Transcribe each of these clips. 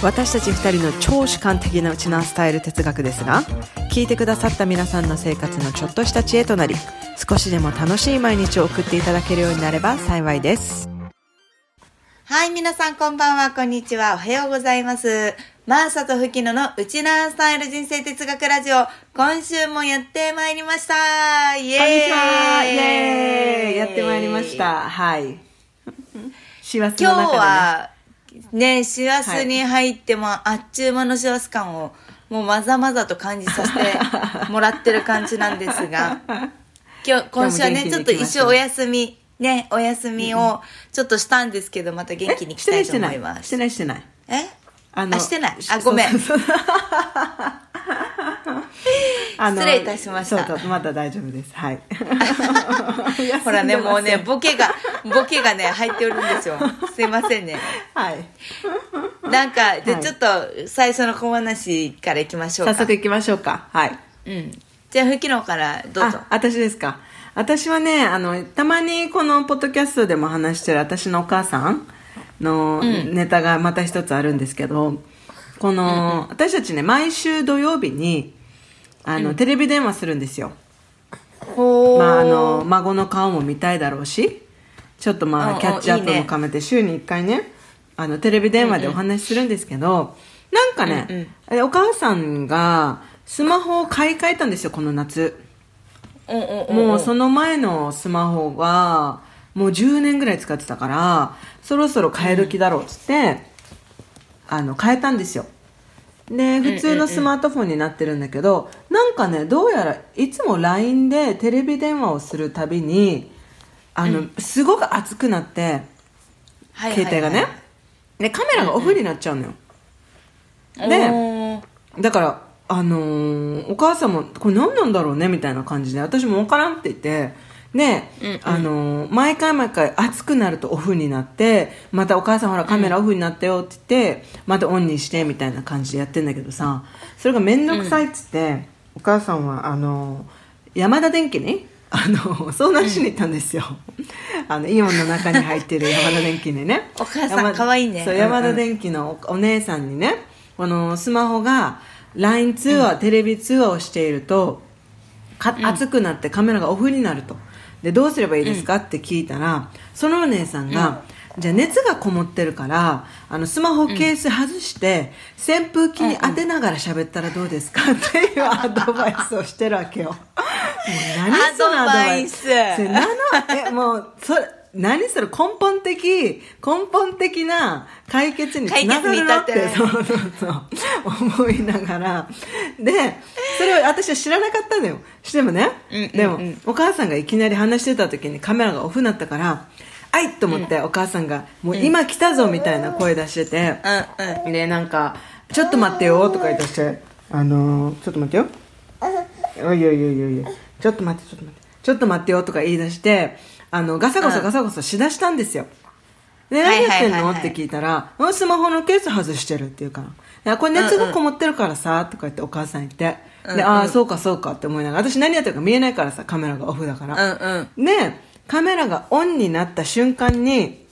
私たち二人の超主観的なウチナースタイル哲学ですが聞いてくださった皆さんの生活のちょっとした知恵となり少しでも楽しい毎日を送っていただけるようになれば幸いですはい、皆さんこんばんは、こんにちは、おはようございます。マーサとフキノのウチナースタイル人生哲学ラジオ、今週もやってまいりましたイエーイやってまいりました。はい。師走の今日中で、ね。は、ね、師走に入っても、あっちゅう間の師走感を、もうまざまざと感じさせてもらってる感じなんですが、今日、今週はね、ちょっと一応お休み、ね、お休みをちょっとしたんですけど、また元気に行きたいと思います。してないしてない。え？ああしてないあごめん 失礼いたしましたまだ大丈夫です。はい。ほらね、もうね、ボケが、ボケがね、入っておるんですよ。すいませんね。はい。なんか、じゃあはいちょっと、最初の小話からいきましょうか。早速行きましょうか。はい。うん。じゃあ、吹きのからどうぞあ。私ですか私はねあのたまにこのポッドキャストでも話してる私のお母さんのネタがまた一つあるんですけど、この、私たちね毎週土曜日にあの、テレビ電話するんですよ、まあ、あの孫の顔も見たいだろうしちょっとまうんうんあキャッチアップも兼ねて週に1回ねあのテレビ電話でお話しするんですけど、なんかね、えお母さんがスマホを買い替えたんですよこの夏。うんうんうん。もうその前のスマホがもう10年ぐらい使ってたからそろそろ変え時だろうっつって、あの変えたんですよ。で普通のスマートフォンになってるんだけど、なんかねどうやらいつも LINE でテレビ電話をするたびにあの、すごく熱くなってはいはいはい。携帯がね、でカメラがオフになっちゃうのよ、でおー。だから、あのーお母さんも、これ何なんだろうねみたいな感じで、私も分からんって言って、で、あのー毎回毎回熱くなるとオフになって、またお母さんほらカメラオフになったよって言って、またオンにしてみたいな感じでやってんだけどさ、それが面倒くさいっつって、お母さんは、あのー山田電機に、あの相談しに行ったんですよ、あのイオンの中に入ってる山田電機にね。お母さん山可愛いね。そううんうん山田電機のおお姉さんにねこのスマホが LINE 通話、テレビ通話をしているとか熱くなってカメラがオフになるとでどうすればいいですか？って聞いたらそのお姉さんが、じゃあ熱がこもってるからあのスマホケース外して、扇風機に当てながら喋ったらどうですか？っていうアドバイスをしてるわけよ。もう何そのアドバイス？アドバイス。それなのえもうそれ何それ根本的根本的な解決につながるなって解決にそうそうそう思いながら。でそれを私は知らなかったのよ。してもね、うんうんうん。でもお母さんがいきなり話してた時にカメラがオフになったから「あい!」と思ってお母さんが「もう今来たぞ」みたいな声出してて、うんうん。でなんか「ちょっと待ってよ」とか言い出して「あのー、ちょっと待ってよ」おいおいおいおい。ちょっと待ってちょっと待って。ちょっと待ってよとか言い出してあのガサゴソガサゴソしだしたんですよ。ではい何やってんの、って聞いたらうんスマホのケース外してるって言うから。いやこれ熱がこもってるからさとか言ってお母さん言って。でああそうかそうかって思いながら私何やってるか見えないからさカメラがオフだから、うんうん。でカメラがオンになった瞬間に、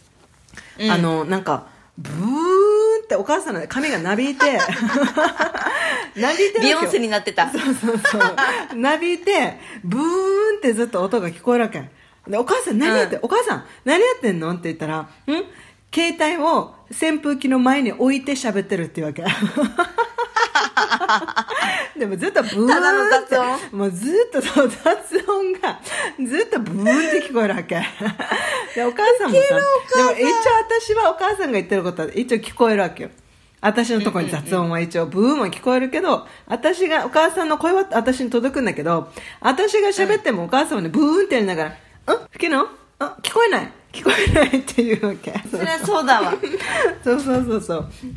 あのなんかブーンってお母さんの髪がなびいて なびいてビヨンスになってた。そうそうそう。なびいてブーンってずっと音が聞こえるわけでお母さん何やって、うお母さん何やってんの？って言ったらん？携帯を扇風機の前に置いて喋ってるっていうわけ。でもずっとブーンってただの雑音。もうずっとそう雑音がずっとブーンって聞こえるわけ。でお母さんもさでも一応私はお母さんが言ってることは一応聞こえるわけよ。私のところに雑音は一応ブーンは聞こえるけど私がお母さんの声は私に届くんだけど私が喋ってもお母さんはねブーンってやりながら「うん吹きのあ聞こえない？聞こえない」っていうわけ。そりゃそうだわ。そうそうそうそう。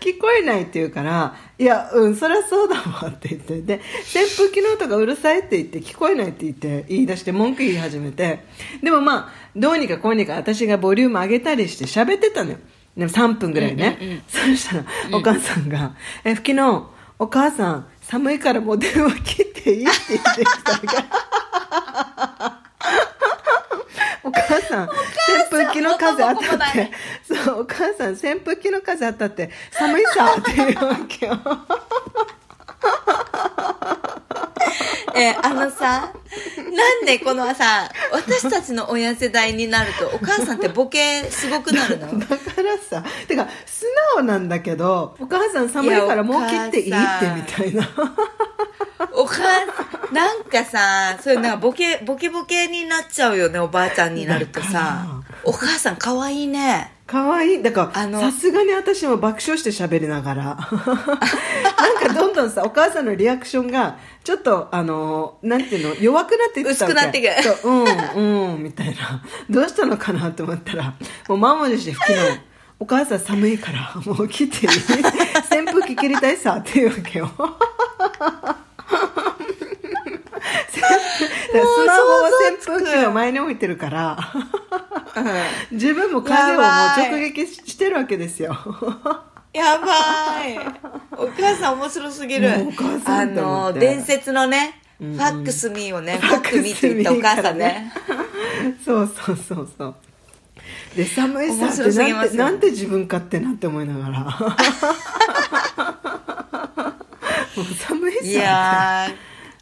聞こえないって言うから、いや、うん、そりゃそうだわって言って、で、扇風機の音がうるさいって言って、聞こえないって言って、言い出して文句言い始めて、でもまあ、どうにかこうにか私がボリューム上げたりして喋ってたのよ。でも3分ぐらいね。そしたら、お母さんが、え、吹きの、お母さん、寒いからもう電話切っていいって言ってきたから。お母さん、扇風機の風当たって、そう、お母さん、扇風機の風当たって、寒いさって言うわけよ。えーあのさ、なんでこのさ、私たちの親世代になると、お母さんってボケすごくなるの？だからさ、てか、素直なんだけど、お母さん寒いからもう切っていいってみたいな。お母さん、なんかさ、そういうなんかボケ、ボケボケになっちゃうよね、おばあちゃんになるとださか。お母さん可愛いね。かわいい。だから、あのさすがに私も爆笑して喋りながら。なんかどんどんさ、お母さんのリアクションが、ちょっと、あの、なんていうの、弱くなっていってたわけ薄くなってくそう、うん、うん、みたいな。どうしたのかなと思ったら、もう満文字して吹きの、お母さん寒いから、もう切っていい？扇風機切りたいさ、っていうわけよ。スマホは扇風機の前に置いてるから、自分も風をもう直撃してるわけですよ。やばい。お母さん面白すぎる。お母さあんと思の、って伝説のね、うんうんファックスミーをね、ファックミーって言ったお母さんね。そうそうそうそう。で、寒いさ面ってなんて、なんて自分勝手なって思いながら。もう寒いさって。いや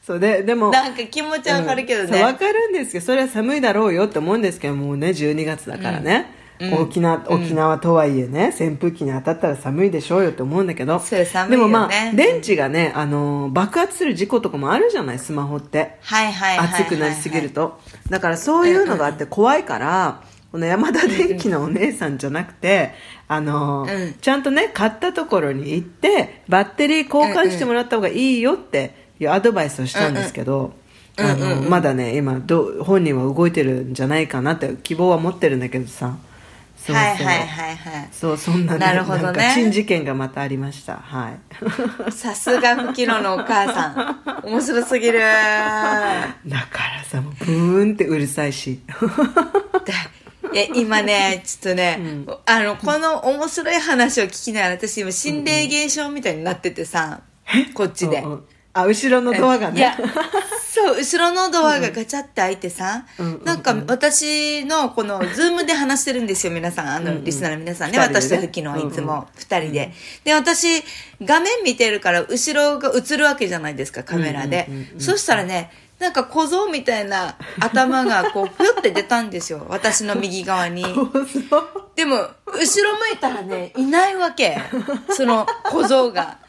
そうで、でも。ー、なんか気持ちはわかるけどうんそうわね。かるんですけど、それは寒いだろうよって思うんですけど、もうね、12月だからね。沖縄、沖縄とはいえね、扇風機に当たったら寒いでしょうよって思うんだけど。ねでもまあ、電池がね、あの、爆発する事故とかもあるじゃない、スマホって。はいはいはいはいはい。熱くなりすぎると。だからそういうのがあって怖いから、この山田電機のお姉さんじゃなくて、あの、うんちゃんとね、買ったところに行って、バッテリー交換してもらった方がいいよっていうアドバイスをしたんですけど、うんうんあの、まだね、今どう、本人は動いてるんじゃないかなって希望は持ってるんだけどさ。そうそうはいはいはいはい。そう、そんなね、なるほどね珍事件がまたありました。はい。さすがふきののお母さん。面白すぎる。だからさ、もうブーンってうるさいし。いや、今ね、ちょっとね、あの、この面白い話を聞きながら、私今心霊現象みたいになっててさ、こっちで。うんうんあ、後ろのドアがね。いや、そう、後ろのドアがガチャって開いてさ、うなんか私のこの、ズームで話してるんですよ、皆さん。あの、リスナーの皆さんね。私とフキのはいつも二人で。で、私、画面見てるから、後ろが映るわけじゃないですか、カメラでそしたらね、なんか小僧みたいな頭がこう、ぷよって出たんですよ。私の右側に。でも、後ろ向いたらね、いないわけ。その小僧が。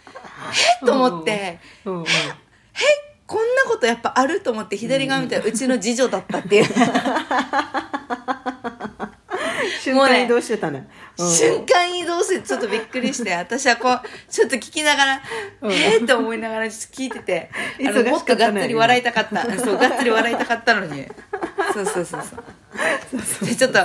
え っと思って、うんうん。えこんなことやっぱあると思って左側見たらうちの次女だったっていう、瞬間移動してたね。うん瞬間移動してちょっとびっくりして 私はこうちょっと聞きながら、うん。えーって思いながら聞いててあの忙しかったねもっとがっつり笑いたかった。そうがっつり笑いたかったのに。そうそうそうそう。でちょっと、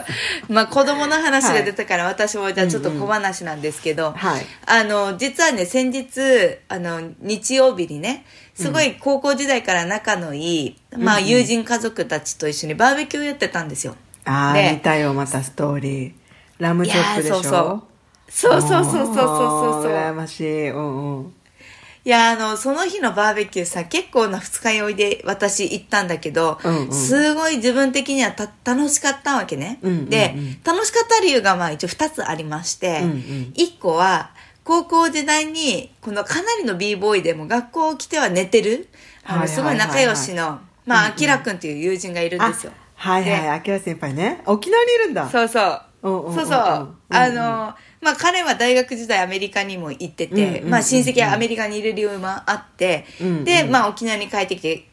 まあ、子供の話が出たから、私もじゃあちょっと小話なんですけど、はい。あの実はね先日あの日曜日にねすごい高校時代から仲のいい、まあ、友人家族たちと一緒にバーベキューやってたんですよ。ああ、で見たよ、またストーリー。ラムチョップでしょ？そうそう。そうそうそうそうそう羨ましい。うんうん。いやあのその日のバーベキューさ結構な二日酔いで私行ったんだけど、うんうん、すごい自分的にはた楽しかったわけね、うんうんうん、で楽しかった理由がまあ一応2つありまして、うんうん、1個は高校時代にこのかなりの b ボーイでも学校来ては寝てる、あの、すごい仲良しの、まあ、あきらくんっていう友人がいるんですよ。はいはい、あきら先輩ね。沖縄にいるんだ。そうそう。そうそう。あの、まあ彼は大学時代アメリカにも行ってて、まあ親戚はアメリカにいる理由もあって、で、まあ沖縄に帰ってきて、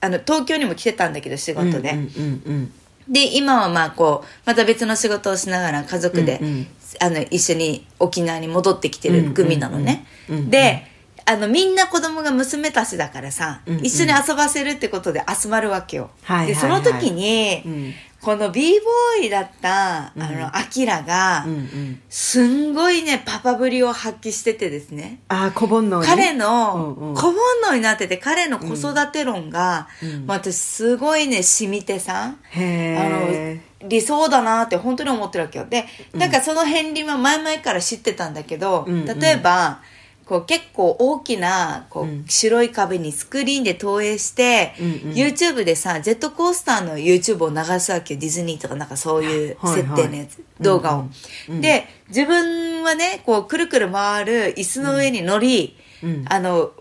あの、東京にも来てたんだけど仕事で。で、今はまあこう、また別の仕事をしながら家族で、あの、一緒に沖縄に戻ってきてる組なのね。で、あの、みんな子供が娘たちだからさ、うんうん。一緒に遊ばせるってことで集まるわけよ。はいはいはい。で、その時に、うん。この b ボーイだった、あの、アキラが、うんうん。すんごいね、パパぶりを発揮しててですね。あー小煩悩に？彼のうんうん。小煩悩になってて、彼の子育て論が、うん。まあ私すごいね、染みてさ、へあの、理想だなって本当に思ってるわけよ。で、なんかその片鱗は前々から知ってたんだけど、うんうん。例えば、こう結構大きなこう、うん。白い壁にスクリーンで投影して、うんうん。YouTube でさジェットコースターの YouTube を流すわけよ。ディズニーとかなんかそういうはいはい。設定のやつ、動画を、うんうんで自分はねこうくるくる回る椅子の上に乗り、うん。あの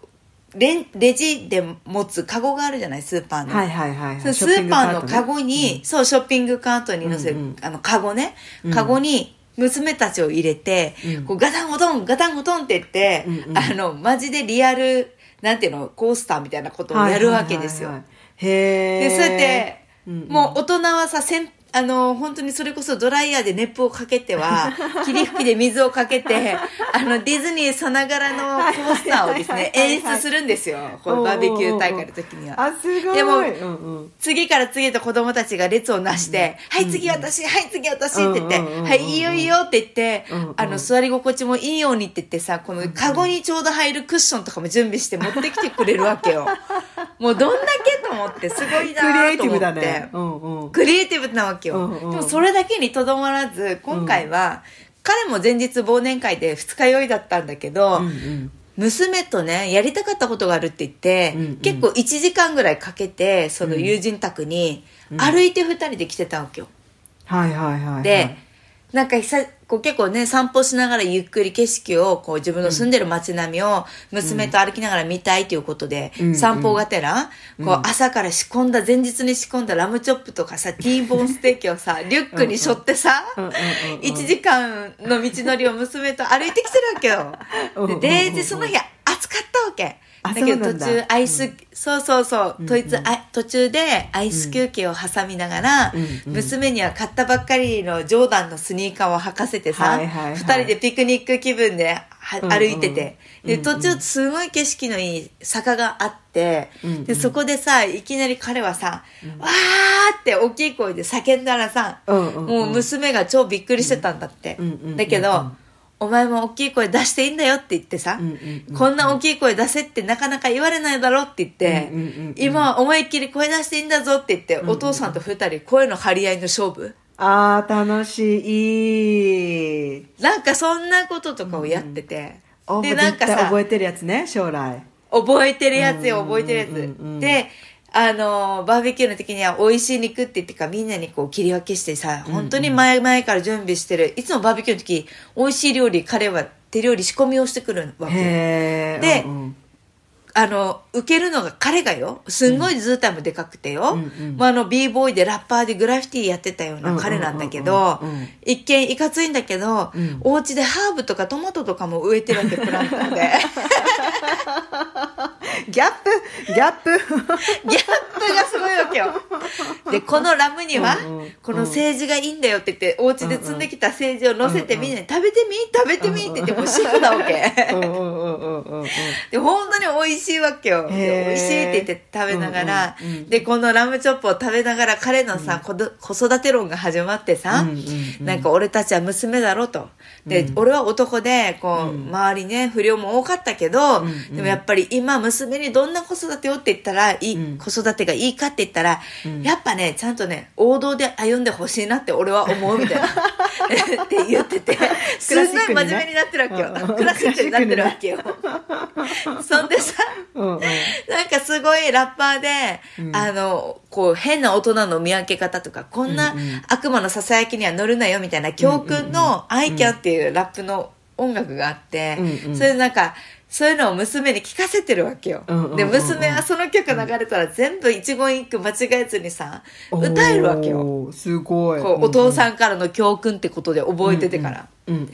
レレジで持つカゴがあるじゃない？スーパーの、はいはいはいそうスーパーのカゴに、ねそう、ショッピングカートに乗せる、うんうん。あの、カゴね。うん。カゴに娘たちを入れて、うん。こうガタンゴトン、ガタンゴトンって言って、うんうん。あの、マジでリアル、なんていうの、コースターみたいなことをやるわけですよ。はいはいはいはい。へえで、そうやって、うんうん。もう大人はさ、せんあの、本当にそれこそドライヤーで熱風をかけては、霧吹きで水をかけて、あの、ディズニーさながらのコースターをですね、演出するんですよ。このバーベキュー大会の時には。あすごい。でもうんうん。次から次へと子供たちが列をなして、はい、次私、はい、次私って言って、うんうんうんうん。はい、いいよいいよって言って、うんうん。あの、座り心地もいいようにって言ってさ、このカゴにちょうど入るクッションとかも準備して持ってきてくれるわけよ。もうどんだけと思って、すごいなクリエイティブと思って。だね。うんうん。クリエイティブなわけよ。うんうん。でもそれだけにとどまらず、今回は、彼も前日忘年会で二日酔いだったんだけど、うんうん。娘とね、やりたかったことがあるって言って、うんうん。結構1時間ぐらいかけて、その友人宅に歩いて二人で来てたわけよ。はいはいはいはい。で、なんか久こう結構ね、散歩しながらゆっくり景色を、こう自分の住んでる街並みを娘と歩きながら見たいということで、うん散歩がてら、こう朝から仕込んだ、前日に仕込んだラムチョップとかさ、ティーボーンステーキをさ、リュックに背負ってさ、うんうんうんうん1時間の道のりを娘と歩いてきてるわけようんうんうん。で、で、その日暑かったわけ。あだけど途中アイス、そうそうそう、途中あ途中でアイス休憩を挟みながら、娘には買ったばっかりのジョーダンのスニーカーを履かせてさ、二人でピクニック気分で歩いてて、で、途中すごい景色のいい坂があって、で、そこでさ、いきなり彼はさ、わーって大きい声で叫んだらさ、もう娘が超びっくりしてたんだって。だけど、お前も大きい声出していいんだよって言ってさ、うんうんうんこんな大きい声出せってなかなか言われないだろって言って、うんうんうんうん今は思いっきり声出していいんだぞって言って、お父さんと二人声の張り合いの勝負？あー楽しい。なんかそんなこととかをやってて。おで、なん絶かさ、対覚えてるやつね将来。覚えてるやつよ、覚えてるやつ。うんうん。うんで、あの、バーベキューの時には美味しい肉って言ってかみんなにこう切り分けしてさ、本当に前々から準備してる。いつもバーベキューの時、美味しい料理、彼は手料理仕込みをしてくるわけ。でうんうんあの、受けるのが彼がよ、すんごいズータイもでかくてよ、うんうん。まあ、あの、b ボーイでラッパーでグラフィティやってたような彼なんだけど一見いかついんだけど、うん。お家でハーブとかトマトとかも植えてるわけ、プランターで。ギャップ。ギャップ。ギャップがすごいわけよ。で、このラムにはこの政治がいいんだよって言って、お家で積んできた政治を乗せてみんなに食べてみ食べてみって言って、もう主婦なわけ。で、本当に美味しいわけよ。美味しいって言って食べながら、うんうんうんで、このラムチョップを食べながら彼のさ、子ど子育て論が始まってさ、うんうんうん。なんか俺たちは娘だろと。で、俺は男で、こう、周りね、不良も多かったけど、んうん。でもやっぱり今娘にどんな子育てをって言ったら、いい、うん。子育てがいいかって言ったら、ん。やっぱね、ちゃんとね、王道で歩んでほしいなって俺は思うみたいな。って言ってて、すんごい真面目になってるわけよ。うん。うんクラシックになってるわけよ。そんでさ、うんうん。なんかすごいラッパーで、うん。あの、こう変な大人の見分け方とか、こんな悪魔の囁きには乗るなよみたいな教訓の I can っていうラップの音楽があって、うんうん。それなんか、そういうのを娘に聞かせてるわけよ。うんうんうんうん。で、娘はその曲流れたら全部一言一句間違えずにさ、歌えるわけよ。すごい。こうお父んさんからの教訓ってことで覚えててから。うんうんうん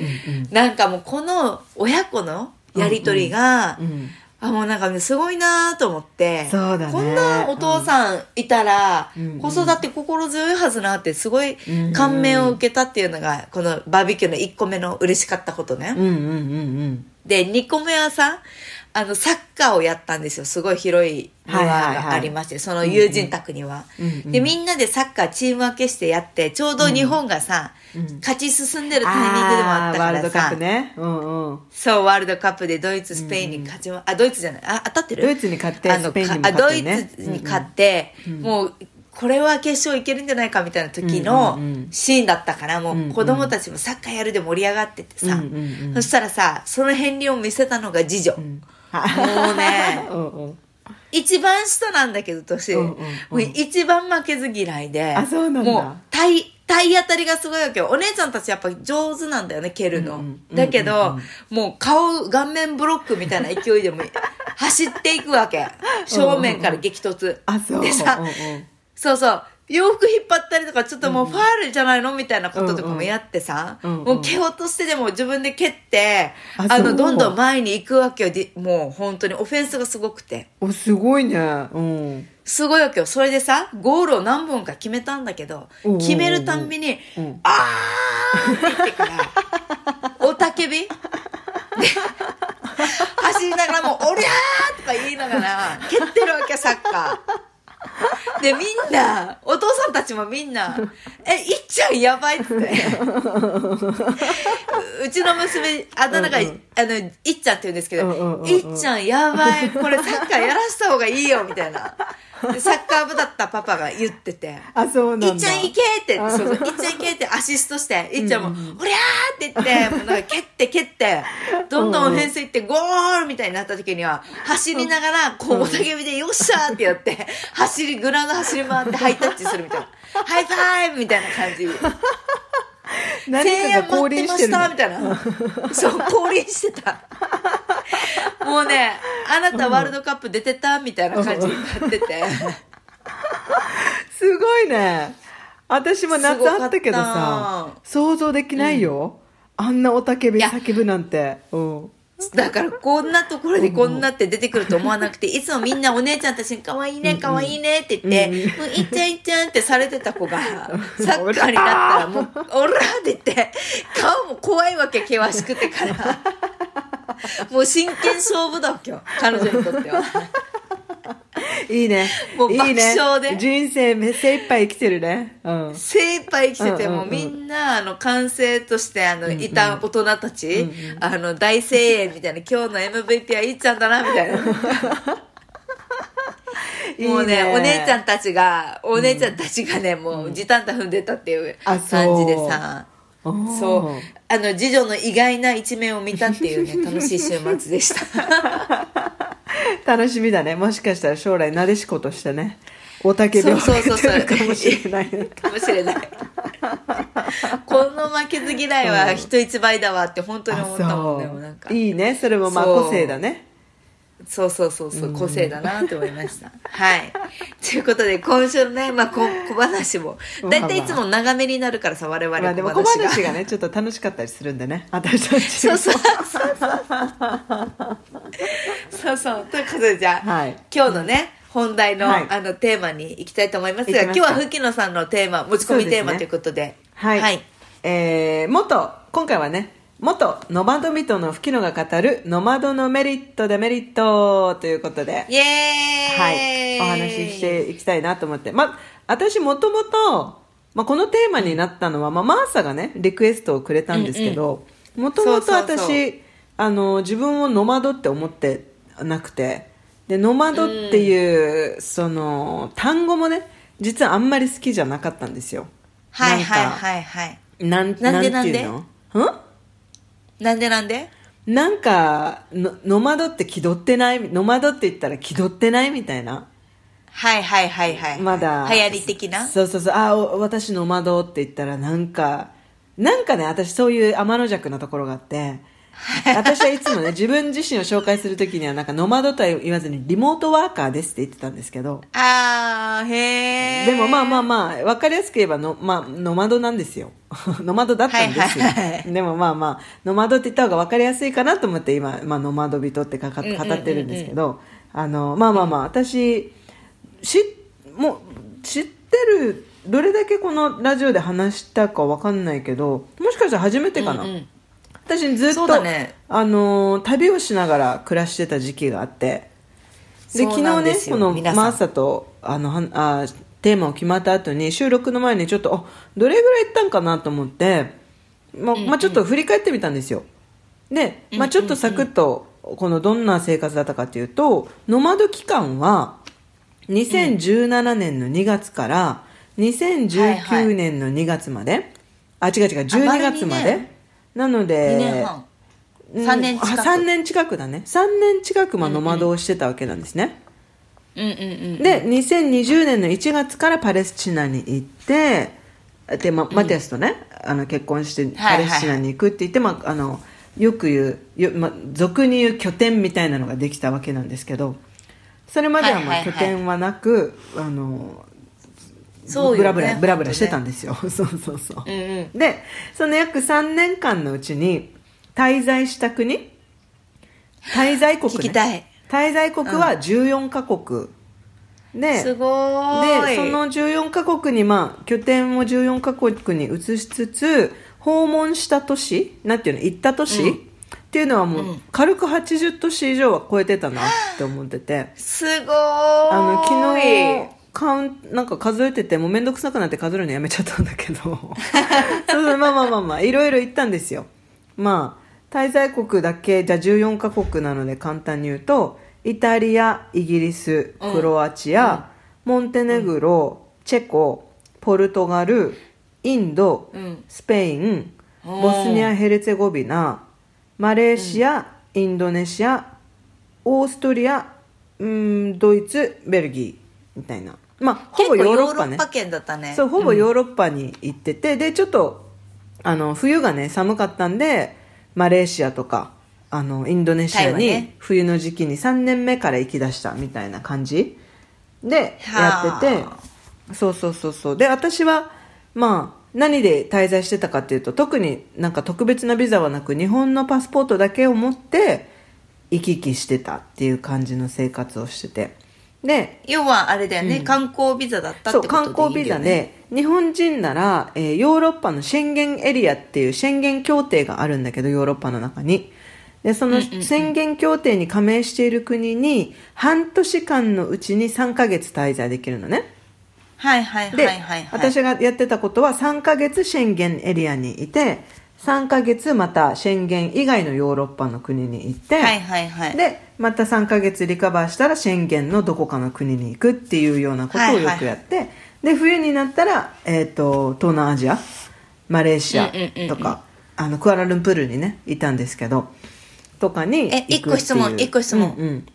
なんかもうこの親子のやりとりが、うんうんあ、もうなんかね、すごいなと思って。そうだねこんなお父さんいたら、うん子育て心強いはずなって、すごいうん感銘を受けたっていうのが、このバーベキューの1個目の嬉しかったことね。うんうんうんうんで、2個目はさ、あの、サッカーをやったんですよ。すごい広い庭がありまして、その友人宅には、で、みんなでサッカーチーム分けしてやって、ちょうど日本がさ、勝ち進んでるタイミングでもあったからーワールドカッさ、プね。うんうん。そう、ワールドカップでドイツ、スペインに勝ちま、あ、ドイツじゃない、あ、当たってる？ドイツに勝ってあのあドイツに勝って、もう、これは決勝いけるんじゃないかみたいな時のシーンだったから、もんう子供たちもサッカーやるで盛り上がっててさ、そしたらさ、その片鱗を見せたのが次女。もうね、うんうん一番下なんだけど、年。うんうん一番負けず嫌いで。あそうなんだもう、体、体当たりがすごいわけよ。お姉ちゃんたちやっぱ上手なんだよね、蹴るの。うんうんだけど、もう顔、顔面ブロックみたいな勢いでも走っていくわけ。正面から激突。あそうでさ、うんうんそうそう。洋服引っ張ったりとか、ちょっともうファールじゃないのみたいなこととかもやってさ、うんうんもう蹴落としてでも自分で蹴って、あそうあの、どんどん前に行くわけよ。でもう本当にオフェンスがすごくて。おすごいねうんすごいわけよ。それでさ、ゴールを何本か決めたんだけど決めるたんびに、うんあーって言ってから、おたけび？で走りながらもう、おりゃーとか言いながら、蹴ってるわけ、サッカー。で、みんな、お父さんたちもみんな、え、いっちゃんやばいっつって。う うちの娘、あだ名が、うんうんあの、いっちゃんって言うんですけど、うんうんうんうんいっちゃんやばい、これサッカーやらした方がいいよ、みたいな。でサッカー部だったパパが言ってて。あそうなんだ。いっちゃん行けって、そうそう、いっちゃん行けって。アシストして、いっちゃんも、おりゃーって言って、もうなんか蹴って蹴って、どんどんオフェンス行って、ゴールみたいになった時には、走りながら、こう、おたけびで、よっしゃーってやって、走り、グラウンド走り回ってハイタッチするみたいな。 high five みたいな感じ。何声かが降援待ってましたみたいな。そう、降臨してた。もうね、あなたワールドカップ出てたみたいな感じになってて。すごいね。私も夏あったけどさ想像できないよ、あんなおたけび叫ぶなんて。うん。だからこんなところでこんなって出てくると思わなくて、いつもみんなお姉ちゃんたちに可愛いね、可愛いねって言って、もういっちゃんいっちゃんってされてた子が、サッカーになったらもう、おらって言って、顔も怖いわけ、険しくてから。もう真剣勝負だわけよ、彼女にとっては。いいね。もう爆いいね。笑で。人生め精一杯生きてるね。うん。精一杯生きてて、うんうんうん。もうみんな、あの、完成として、あの、いた大人たち、あの、大声援みたいな、今日の MVP はいっちゃんだな、みたいな。もうね、お姉ちゃんたちが、お姉ちゃんたちがね、もう、時短太踏んでたっていう。感じでさ、そう、あの、次女の意外な一面を見たっていうね、楽しい週末でした。楽しみだね。もしかしたら将来なでしことしてねおたけびをそうそうそうそう上げてるかもしれないかもしれない。この負けず嫌いは人一倍だわって本当に思ったもんね、もうなんか。いいね。それもまあ個性だねそうそうそうそう、個性だなって思いました。はい。ということで、今週のね、まあ、小小話も、だいたいいつも長めになるからさ、我々まあでも小小話が。話がねちょっと楽しかったりするんでね私たちそうそうそうそうそう。ということで、じゃあ、はい今日のね、本題の,、はいあのテーマに行きたいと思いますが、今日は吹野さんのテーマ、持ち込みテーマということで。はい、はい。えー、元今回はね元ノマド人の吹きのが語るノマドのメリットデメリットということでイエーイ。はい、お話ししていきたいなと思って、ま、私もともと、ま、このテーマになったのは、ま、マーサがねリクエストをくれたんですけどもともと私あの自分をノマドって思ってなくてでノマドっていう、その単語もね実はあんまり好きじゃなかったんですよ。はいはいはいはい。なんなんでなんていうの？ん？なんでなんで？なんかのノマドって気取ってない？ノマドって言ったら気取ってないみたいな？はいはいはいはい。まだ。流行り的な？そうそうそう。あお私ノマドって言ったらなんかなんかね私そういう天の弱なところがあって 私はいつもね自分自身を紹介するときにはなんかノマドとは言わずにリモートワーカーですって言ってたんですけど。あー、へー。でもまあまあまあ分かりやすく言えばの、まあ、ノマドなんですよ。ノマドだったんですよ、はいはいはい。でもまあまあノマドって言った方が分かりやすいかなと思って今、まあ、ノマド人ってかか語ってるんですけど、あのまあまあまあ私しもう知ってるどれだけこのラジオで話したか分かんないけどもしかしたら初めてかな、うんうん私ずっと、ね。あのー旅をしながら暮らしてた時期があって。で昨日ねこのマーサとあのはあテーマを決まった後に収録の前にちょっとあどれぐらい行ったんかなと思って、ままあ、ちょっと振り返ってみたんですよ。で、まあ、ちょっとサクッとこのどんな生活だったかというとノマド期間は2017年の2月からはいは2019い年の2月まで、あ違う違う12丸月までなので2年半。うん3年近く。あ3年近くだね。3年近くまあノマドをしてたわけなんですね、うんうんうんで2020年の1月からパレスチナに行ってで、ま、マティアスとね、あの結婚してパレスチナに行くって言って、まあ、あのよく言うよ、ま、俗に言う拠点みたいなのができたわけなんですけどそれまではまあはいはいはい。拠点はなく、あのそうよねブラブラブラブラしてたんでですよ、そうそうそう、うんうん。でその約3年間のうちに滞在した国？滞在国、ね、聞きたい。滞在国は14カ国、ですごーい。でその14カ国に、まあ、拠点を14カ国に移しつつ訪問した都市なんていうの？行った都市、っていうのはもう軽く80都市以上は超えてたなって思ってて。すごーい。あの昨日カウンなんか数えててもう面倒くさくなって数えるのやめちゃったんだけど。そうそうまあまあまあまあいろいろ行ったんですよ。まあ滞在国だけじゃあ14カ国なので簡単に言うとイタリアイギリスクロアチア、モンテネグロ、チェコポルトガルインド、うん。スペインボスニア・ヘルツェゴビナマレーシア、インドネシアオーストリアうんドイツベルギーみたいな。まあほぼヨーロッパね。圏だったね。そうほぼヨーロッパに行ってて、でちょっとあの冬がね寒かったんでマレーシアとかあのインドネシアに冬の時期に3年目から行き出したみたいな感じでやっててはそうそうそうそう。で私はまあ何で滞在してたかっていうと特になんか特別なビザはなく日本のパスポートだけを持って行き来してたっていう感じの生活をしててで要はあれだよね、観光ビザだったってそうことでいい観光ビザよね。で日本人なら、えーヨーロッパの宣言エリアっていう宣言協定があるんだけどヨーロッパの中に。でその宣言協定に加盟している国に半年間のうちに3ヶ月滞在できるのね。はいはいはいで、はいはい。私がやってたことは3ヶ月宣言エリアにいて3ヶ月また宣言以外のヨーロッパの国に行って、はいはいはい。でまた3ヶ月リカバーしたら宣言のどこかの国に行くっていうようなことをよくやって、で冬になったら、えー、と東南アジアマレーシアうんうんうんうん。とか、あのクアラルンプールにねいたんですけどとかにえ一個質問一個質問うんうん。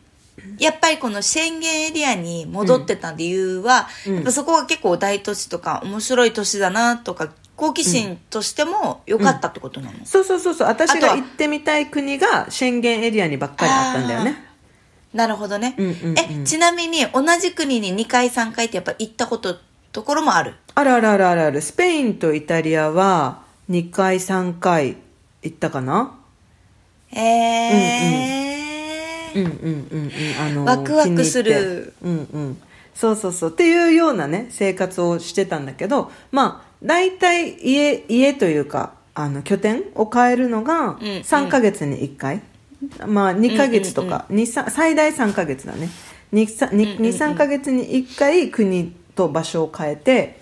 やっぱりこの宣言エリアに戻ってた理由は、やっぱそこが結構大都市とか面白い都市だなとか好奇心としても良かったってことなの、そうそうそうそう。私あとは？が行ってみたい国が宣言エリアにばっかりあったんだよね。なるほどね、うんうんうん。えちなみに同じ国に2回3回ってやっぱ行ったことところもある？あるあるあるあるある。スペインとイタリアは2回3回行ったかな？えー。うんうんうんうん。あのワクワクする。気に入って。うんうん。そうそうそう。っていうようなね生活をしてたんだけどまあ大体家家というかあの拠点を変えるのがうんうん。3ヶ月に1回、まあ2ヶ月とか、二三最大3ヶ月だね。23ヶ月に1回国と場所を変えて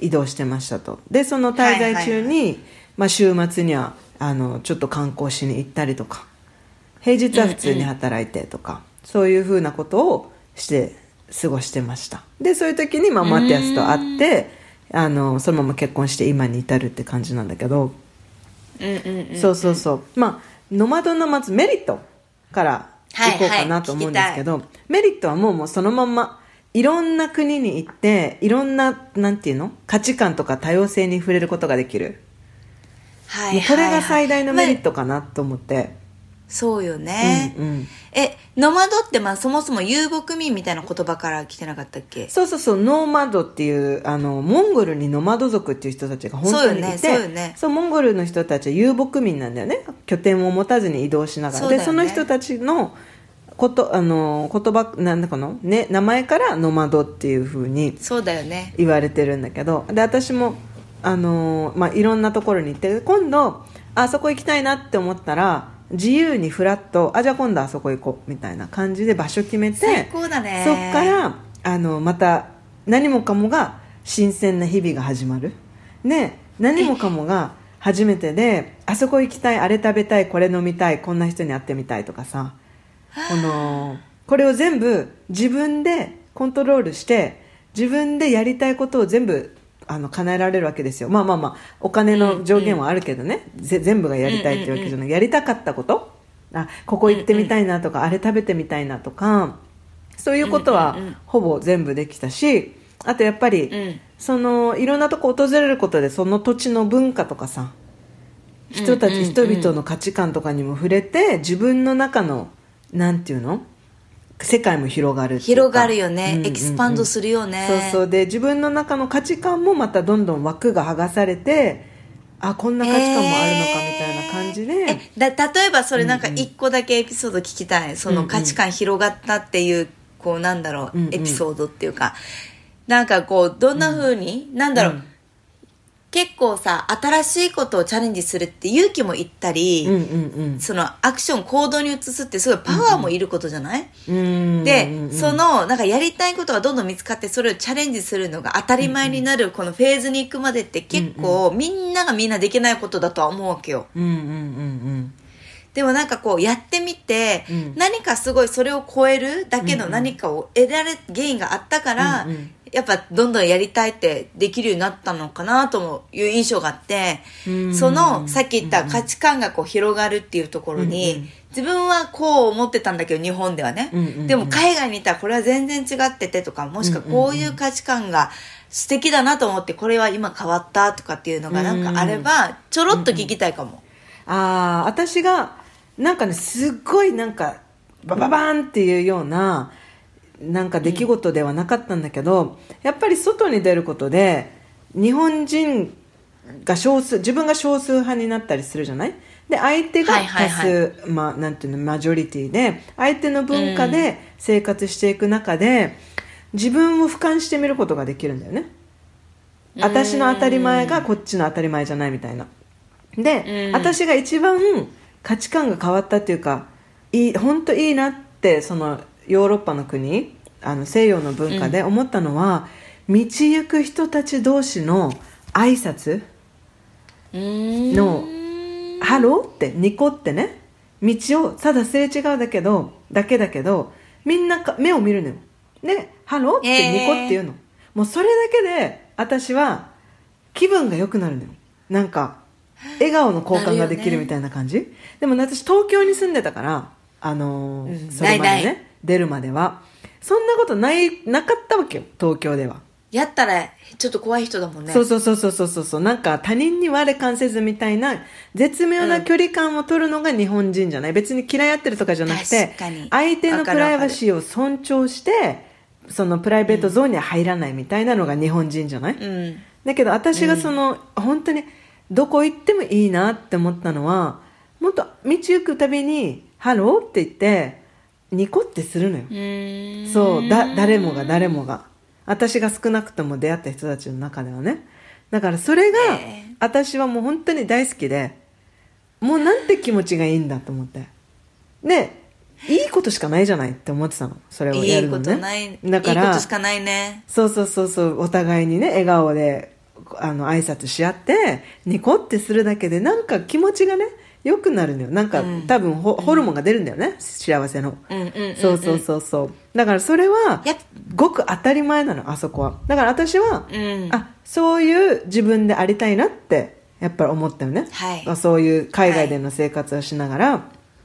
移動してましたと。でその滞在中に、まあ、週末にはあのちょっと観光しに行ったりとか。平日は普通に働いてとか、そういうふうなことをして過ごしてました。でそういう時に、まあ、マティアスと会ってあのそのまま結婚して今に至るって感じなんだけど、うんうんうんそうそうそう。まあノマドのまずメリットからいこうかなと思うんですけど、メリットはもうもうそのまんまいろんな国に行っていろんななんていうの？価値観とか多様性に触れることができる、はいもうこれが最大のメリッまあトかなと思って、そうよね、うんうん。えノマドってまあそもそも遊牧民みたいな言葉から来てなかったっけ？そうそうそう。ノーマドっていうあのモンゴルにノマド族っていう人たちが本当にいてそうよねそうよね。そうモンゴルの人たちは遊牧民なんだよね拠点を持たずに移動しながら、ね。でその人たちのことあの言葉なんだかの、ね、名前からノマドっていうふうにそうだよね。言われてるんだけど。で私もあの、まあ、いろんなところに行って今度あそこ行きたいなって思ったら自由にフラッとあじゃあ今度あそこ行こう。みたいな感じで場所決めて。ね。そっからあのまた何もかもが新鮮な日々が始まる。で何もかもが初めてであそこ行きたいあれ食べたいこれ飲みたいこんな人に会ってみたいとかさ。このこれを全部自分でコントロールして自分でやりたいことを全部あの叶えられるわけですよ。まあまあまあお金の上限はあるけどね、ぜ全部がやりたいっていうわけじゃない、やりたかったこと。あここ行ってみたいなとか、あれ食べてみたいなとかそういうことはうんうんうん。ほぼ全部できたしあとやっぱり、うん。そのいろんなとこ訪れることでその土地の文化とかさ人たち、うんうんうん。人々の価値観とかにも触れて自分の中のなんていうの？世界も広がる広がるよね、うんうんうん。エキスパンドするよね。そうそう。で自分の中の価値観もまたどんどん枠が剥がされてあこんな価値観もあるのかみたいな感じで、えだ例えばそれなんか一個だけエピソード聞きたい、その価値観広がったっていうこうなんだろう、うんうん。エピソードっていうか。なんかこうどんな風に、なんだろう、うん結構さ新しいことをチャレンジするって勇気もいったり、うんうんそのアクション行動に移すってすごいパワーもいることじゃない、うんうんで、うんうん。そのなんかやりたいことがどんどん見つかってそれをチャレンジするのが当たり前になるこのフェーズに行くまでって結構みんながみんなできないことだとは思うわけよ。うんうんうんでもなんかこうやってみて、うん。何かすごいそれを超えるだけの何かを得られ、ゲインがあったから、うんうんやっぱどんどんやりたいってできるようになったのかなという印象があって、うん。そのさっき言った価値観がこう広がるっていうところに、うんうん。自分はこう思ってたんだけど日本ではね、うんうんうん。でも海外にいたらこれは全然違っててとかもしくはこういう価値観が素敵だなと思ってこれは今変わったとかっていうのがなんかあればちょろっと聞きたいかも。ああ私がなんかねすっごいなんかバババーンっていうようななんか出来事ではなかったんだけど、やっぱり外に出ることで日本人が少数自分が少数派になったりするじゃない？で相手が多数、まあ、なんていうのマジョリティで相手の文化で生活していく中で、自分を俯瞰してみることができるんだよね。私の当たり前がこっちの当たり前じゃないみたいな。で、うん。私が一番価値観が変わったっていうかいい本当いいなってそのヨーロッパの国あの西洋の文化で思ったのは、道行く人たち同士の挨拶の「Hello」ってニコってね道をただすれ違うだけどだけだけどみんなか目を見るのよ。で「Hello」ってニコって言うの、もうそれだけで私は気分が良くなるのよ。なんか笑顔の交換ができるみたいな感じ、でもね私東京に住んでたからあのーうん。それまでね出るまではそんなことないなかったわけよ東京では。やったらちょっと怖い人だもんね。そうそうそうそうそうそう。そうなんか他人に我関せずみたいな絶妙な距離感を取るのが日本人じゃない、別に嫌い合ってるとかじゃなくて相手のプライバシーを尊重してそのプライベートゾーンには入らないみたいなのが日本人じゃない、うん。だけど私がその、本当にどこ行ってもいいなって思ったのはもっと道行くたびに「Hello」って言ってニコってするのよ、そうだ誰もが誰もが。私が少なくとも出会った人たちの中ではね。だからそれが、ええ。私はもう本当に大好きでもうなんて気持ちがいいんだと思って。でいいことしかないじゃないって思ってたの。それをやいいこるのね。とない。だからいいことしかないね。そうそうそうそうお互いにね笑顔であの挨拶し合ってニコってするだけでなんか気持ちがね良くなるのよ。なんか、うん。多分ホホルモンが出るんだよね。幸せの、そうそうそうそう。だからそれはごく当たり前なのあそこは。だから私は、うん。あそういう自分でありたいなってやっぱり思ったよね、はい。あそういう海外での生活をしながら、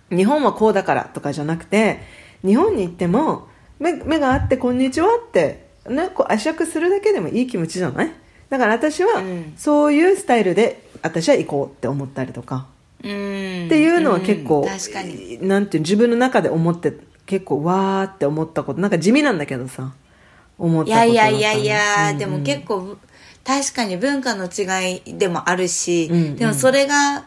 日本はこうだからとかじゃなくて日本に行っても目目があって「こんにちは」って、ね、こう会釈するだけでもいい気持ちじゃない？だから私は、うん。そういうスタイルで私は行こうって思ったりとか、うん。っていうのは結構、うん確かに。なんていう自分の中で思って結構わーって思ったことなんか地味なんだけどさ思ったいことだったのやいやいやいや、うん。でも結構確かに文化の違いでもあるし、うんうん。でもそれが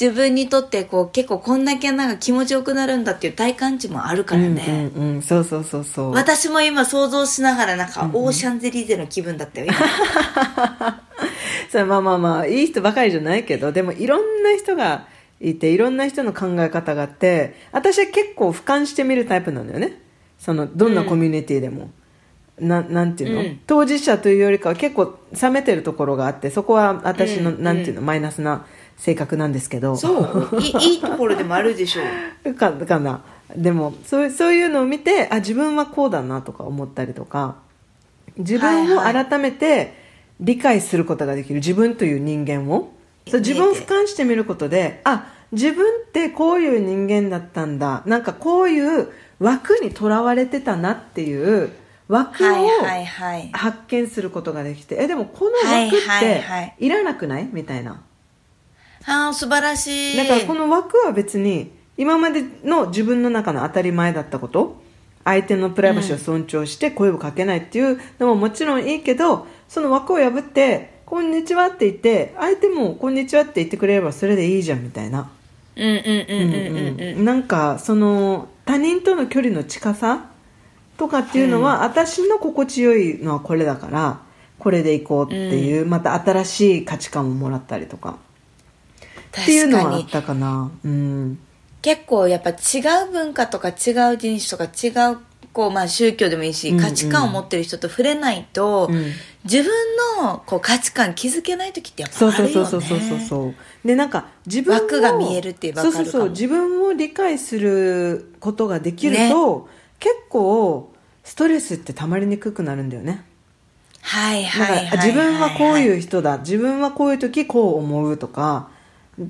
自分にとってこう結構こんだけなんか気持ちよくなるんだっていう体感値もあるからね、うんうんうん、そうそうそうそう。私も今想像しながらなんかオーシャンゼリーゼの気分だったよ今。それまあまあまあいい人ばかりじゃないけどでもいろんな人がいていろんな人の考え方があって私は結構俯瞰してみるタイプなんだよね。そのどんなコミュニティでも、ななんていうの、うん。当事者というよりかは結構冷めてるところがあってそこは私の、うん。なんていうの？マイナスな性格なんですけど。そう。いい いいところでもあるでしょう。かかなでもそうそういうのを見てあ自分はこうだなとか思ったりとか。自分を改めて理解することができる。自分という人間を。そう自分を俯瞰してみることであ自分ってこういう人間だったんだ。なんかこういう枠にとらわれてたなっていう枠を発見することができて。えでもこの枠っていらなくない？みたいなああ素晴らしい。だからこの枠は別に今までの自分の中の当たり前だったこと相手のプライバシーを尊重して声をかけないっていうのももちろんいいけどその枠を破って「こんにちは」って言って相手も「こんにちは」って言ってくれればそれでいいじゃんみたいな、うんうんうんうんうんうん。なんかその他人との距離の近さとかっていうのは、私の心地よいのはこれだからこれでいこうっていう、また新しい価値観をもらったりとかっていうのはあったかな。うん。結構やっぱ違う文化とか違う人種とか違うこう、まあ、宗教でもいいし、価値観を持ってる人と触れないと、うん。自分のこう価値観気づけない時ってやっぱそうあるよね。そうそうそうそうそうそうでなんか自分を枠が見えるっていうそうそうそう。自分を理解することができると、結構ストレスってたまりにくくなるんだよね。はいだはいはいはい自分はこういうう人だ。自分はこういう時こう思うとか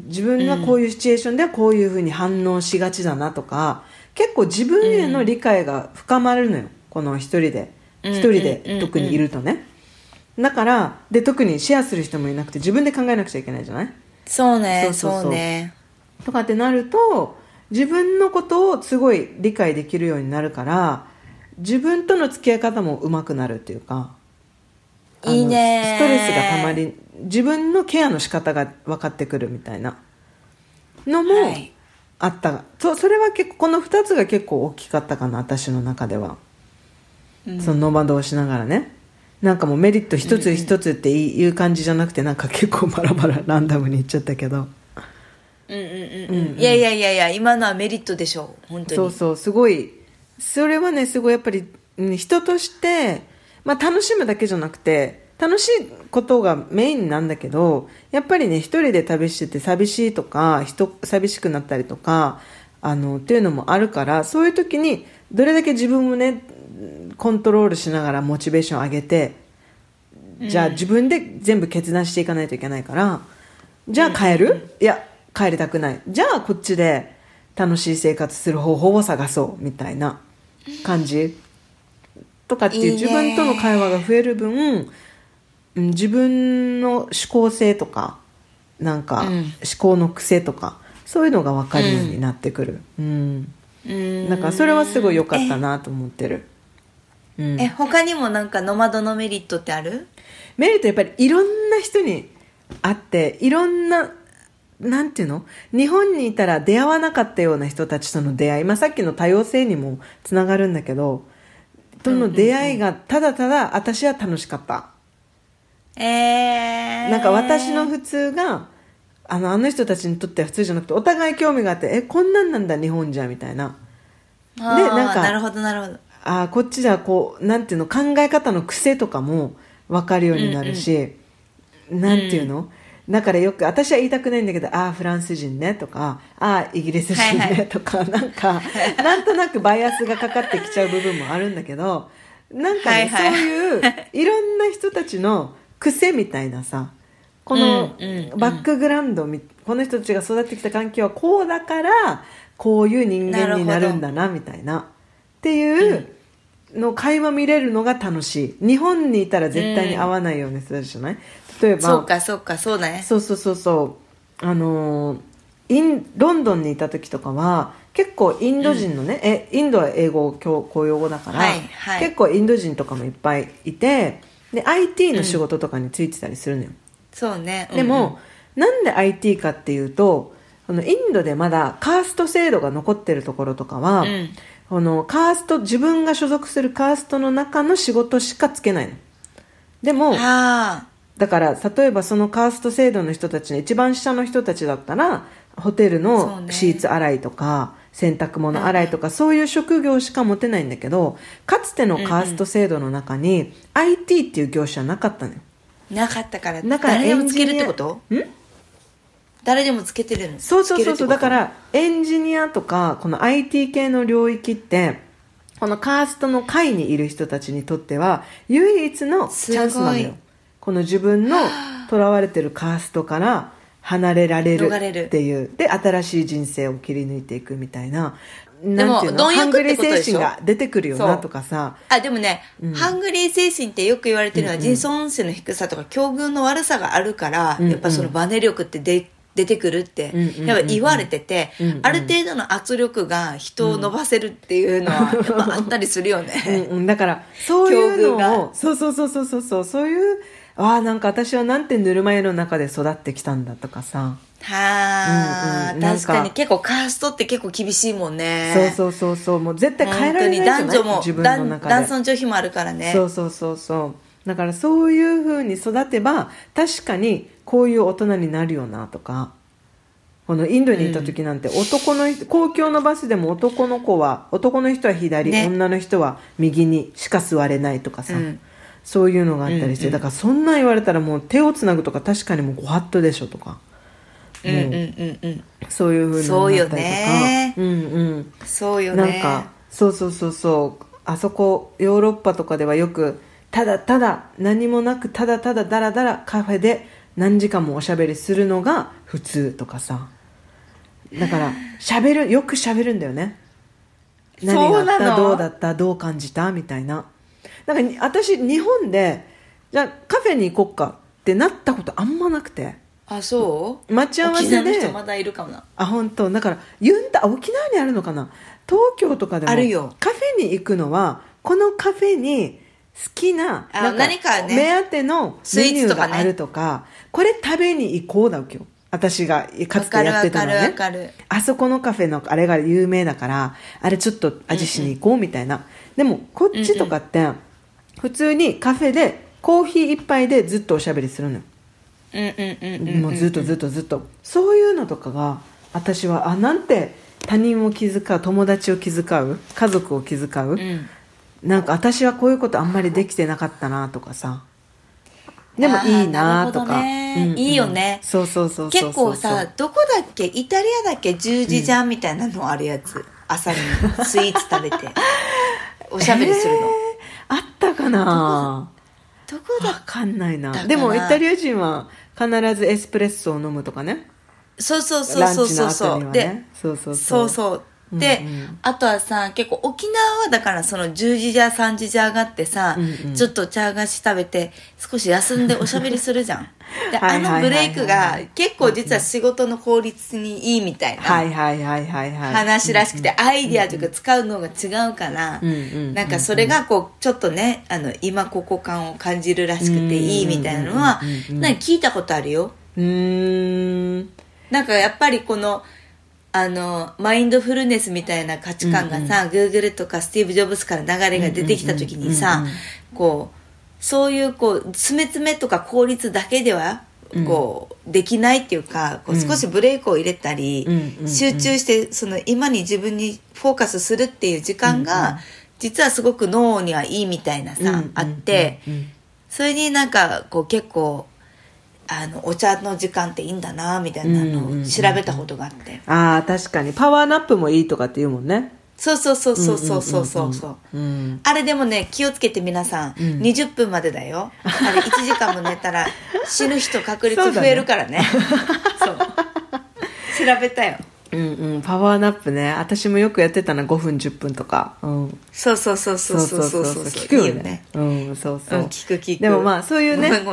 自分はこういうシチュエーションではこういうふうに反応しがちだなとか結構自分への理解が深まるのよ、この一人で。うん一人で特にいるとね、だからで特にシェアする人もいなくて自分で考えなくちゃいけないじゃない？そうねそうそうね。とかってなると自分のことをすごい理解できるようになるから自分との付き合い方も上手くなるっていうかいいねストレスがたまり自分のケアの仕方が分かってくるみたいな。のもはい。あった。が、そそれは結構この2つが結構大きかったかな私の中では、そのノマドをしながらね。なんかもうメリット一つ一つっていう感じじゃなくてなんか結構バラバラランダムに言っちゃったけど。うんうん。うんうん。いやいやいやいや今のはメリットでしょう。本当に。そうそうすごい。それはねすごいやっぱりうん人として、まあ、楽しむだけじゃなくて楽しいことがメインなんだけどやっぱりね一人で旅してて寂しいとか人寂しくなったりとかあのっていうのもあるからそういう時にどれだけ自分をねコントロールしながらモチベーション上げてじゃあ自分で全部決断していかないといけないからじゃあ帰る、いや帰りたくない。じゃあこっちで楽しい生活する方法を探そうみたいな感じ。とかっていういいね。自分との会話が増える分うん自分の思考性とかなんかうん。思考の癖とかそういうのが分かるようになってくる、うん。うん。だからそれはすごい良かったなと思ってる、うん。え他にもなんかノマドのメリットってある？メリットやっぱりいろんな人に会っていろんななんていうの？日本にいたら出会わなかったような人たちとの出会い、まあ、さっきの多様性にもつながるんだけどとの出会いがただただ私は楽しかった、えー、なんか私の普通があのあの人たちにとっては普通じゃなくてお互い興味があってえこんなんなんだ日本じゃみたいな。でなんかなるほどなるほど。あーこっちじゃこうなんていうの考え方の癖とかも分かるようになるし、なんていうの、だからよく私は言いたくないんだけどああフランス人ねとかああイギリス人ね、はいはい。とかなんか なんとなくバイアスがかかってきちゃう部分もあるんだけどなんかね、はいはい。そういういろんな人たちの癖みたいなさこのうんうんうん。バックグラウンドみこの人たちが育ってきた環境はこうだからこういう人間になるんだなみたいな。っていうの会話見れるのが楽しい。日本にいたら絶対に会わないような人たちじゃない？例えばそうかそうかそうだね。そうそうそうそう。あのーインロンドンにいた時とかは結構インド人のね、えインドは英語教公用語だから、はいはい。結構インド人とかもいっぱいいてで IT の仕事とかについてたりするのよ、そうね。でも、なんで IT かっていうとあのインドでまだカースト制度が残ってるところとかは、うん。このカースト自分が所属するカーストの中の仕事しかつけないの。でもだから例えばそのカースト制度の人たちの一番下の人たちだったらホテルのね。シーツ洗いとか、洗濯物洗いとか、そういう職業しか持てないんだけどかつてのカースト制度の中に、IT っていう業種はなかったのよ。なかったから。だから誰でもつけるってこと？ん？誰でもつけてるの？そうそうそうそう。だからエンジニアとかこの IT 系の領域ってこのカーストの会にいる人たちにとっては唯一のチャンスなのよ。この自分のとらわれてるカーストから離れられるっていう。で新しい人生を切り抜いていくみたいな。でもなんていうの？貪ハングリー精神が出てくるよなとかさ。あでもね、ハングリー精神ってよく言われてるのは、自尊心の低さとか境遇の悪さがあるから、うんうん。やっぱそのバネ力ってで出てくるって、うんうんうんうん。やっぱ言われてて、うんうんある程度の圧力が人を伸ばせるっていうのはやっぱあったりするよね。うんうん、だからそういうのをそうそうそうそうそうそうそういうああなんか私はなんてぬるま湯の中で育ってきたんだとかさ。はあ、うんうん確かに結構カーストって結構厳しいもんね。そうそうそうそうもう絶対変えられない男女も自分の中で。男尊女卑もあるからね。そうそうそうそう。だからそういうふうに育てば確かにこういう大人になるよなとか。このインドに行った時なんて男の人、公共のバスでも男の子は男の人は左、ね。女の人は右にしか座れないとかさ、うんそういうのがあったりして、うんうん。だからそんなん言われたらもう手をつなぐとか確かにもうご法度でしょとか。うんうんうんうん。そういうふうにそうよなったりとか。ね。うんうん。そうよね。なんかそうそうそう。そうあそこヨーロッパとかではよくただただ何もなくただただだらだらカフェで何時間もおしゃべりするのが普通とかさ。だからしゃべるよくしゃべるんだよね。何があった？どうだった？どう感じた？みたいなだからに私日本でじゃあカフェに行こっかってなったことあんまなくて。あ、そう？待ち合わせ沖縄ので人まだいるかもな。あ本当。だからユンタ沖縄にあるのかな？東京とかでもあるよ。カフェに行くのはこのカフェに好きな何かね。目当てのメニューがあるとかこれ食べに行こうだわけ？よ私がかつてやってたのね。わかるわかるあそこのカフェのあれが有名だからあれちょっと味しに行こうみたいな、でもこっちとかって普通にカフェでコーヒー一杯でずっとおしゃべりするのよ。うんうんうんうん。もうずっとずっとずっと。そういうのとかが私はあなんて他人を気遣う？友達を気遣う家族を気遣う、うん。なんか私はこういうことあんまりできてなかったなとかさ。でもいいなとか、いいよね。そうそうそうそうそう結構さどこだっけ？イタリアだっけ十字ジャンみたいなのあるやつ、朝にスイーツ食べておしゃべりするの、えーあったかな？どこ？だ？わかんないな。でもイタリア人は必ずエスプレッソを飲むとかね。そうそうそうそうそうそう、そうそう。そうそうで、うんうん。あとはさ結構沖縄はだからその10時じゃ3時じゃ上がってさ、うんうん。ちょっと茶菓子食べて少し休んでおしゃべりするじゃん。であのブレイクが結構実は仕事の効率にいいみたいな、話らしくて、アイディアとか使うのが違うから、なんかそれがこうちょっとねあの今ここ感を感じるらしくていいみたいなのはなんか聞いたことあるよ。うーん。なんかやっぱりこのあのマインドフルネスみたいな価値観がさ、Google とかスティーブ・ジョブズから流れが出てきた時にさ、うんうんうんこうそういうこう詰め詰めとか効率だけではこう、できないっていうかこう少しブレイクを入れたり、うんうんうん。集中してその今に自分にフォーカスするっていう時間が、実はすごく脳にはいいみたいなさ、うんうんうんあって、うんそれになんかこう結構あのお茶の時間っていいんだなみたいなのを調べたことがあって、ああ確かに。パワーナップもいいとかって言うもんね。そうそうそうそうそうそうそう。そううんあれでもね気をつけて皆さん、20分までだよ。あれ1時間も寝たら 死ぬ人確率増えるからね。そう。調べたようんうんパワーナップね。私もよくやってたな5分10分とか。うん。そうそうそうそうそうそうそう。聞くよね。ね。うんそうそう、うん聞く聞く。でもまあそういうね。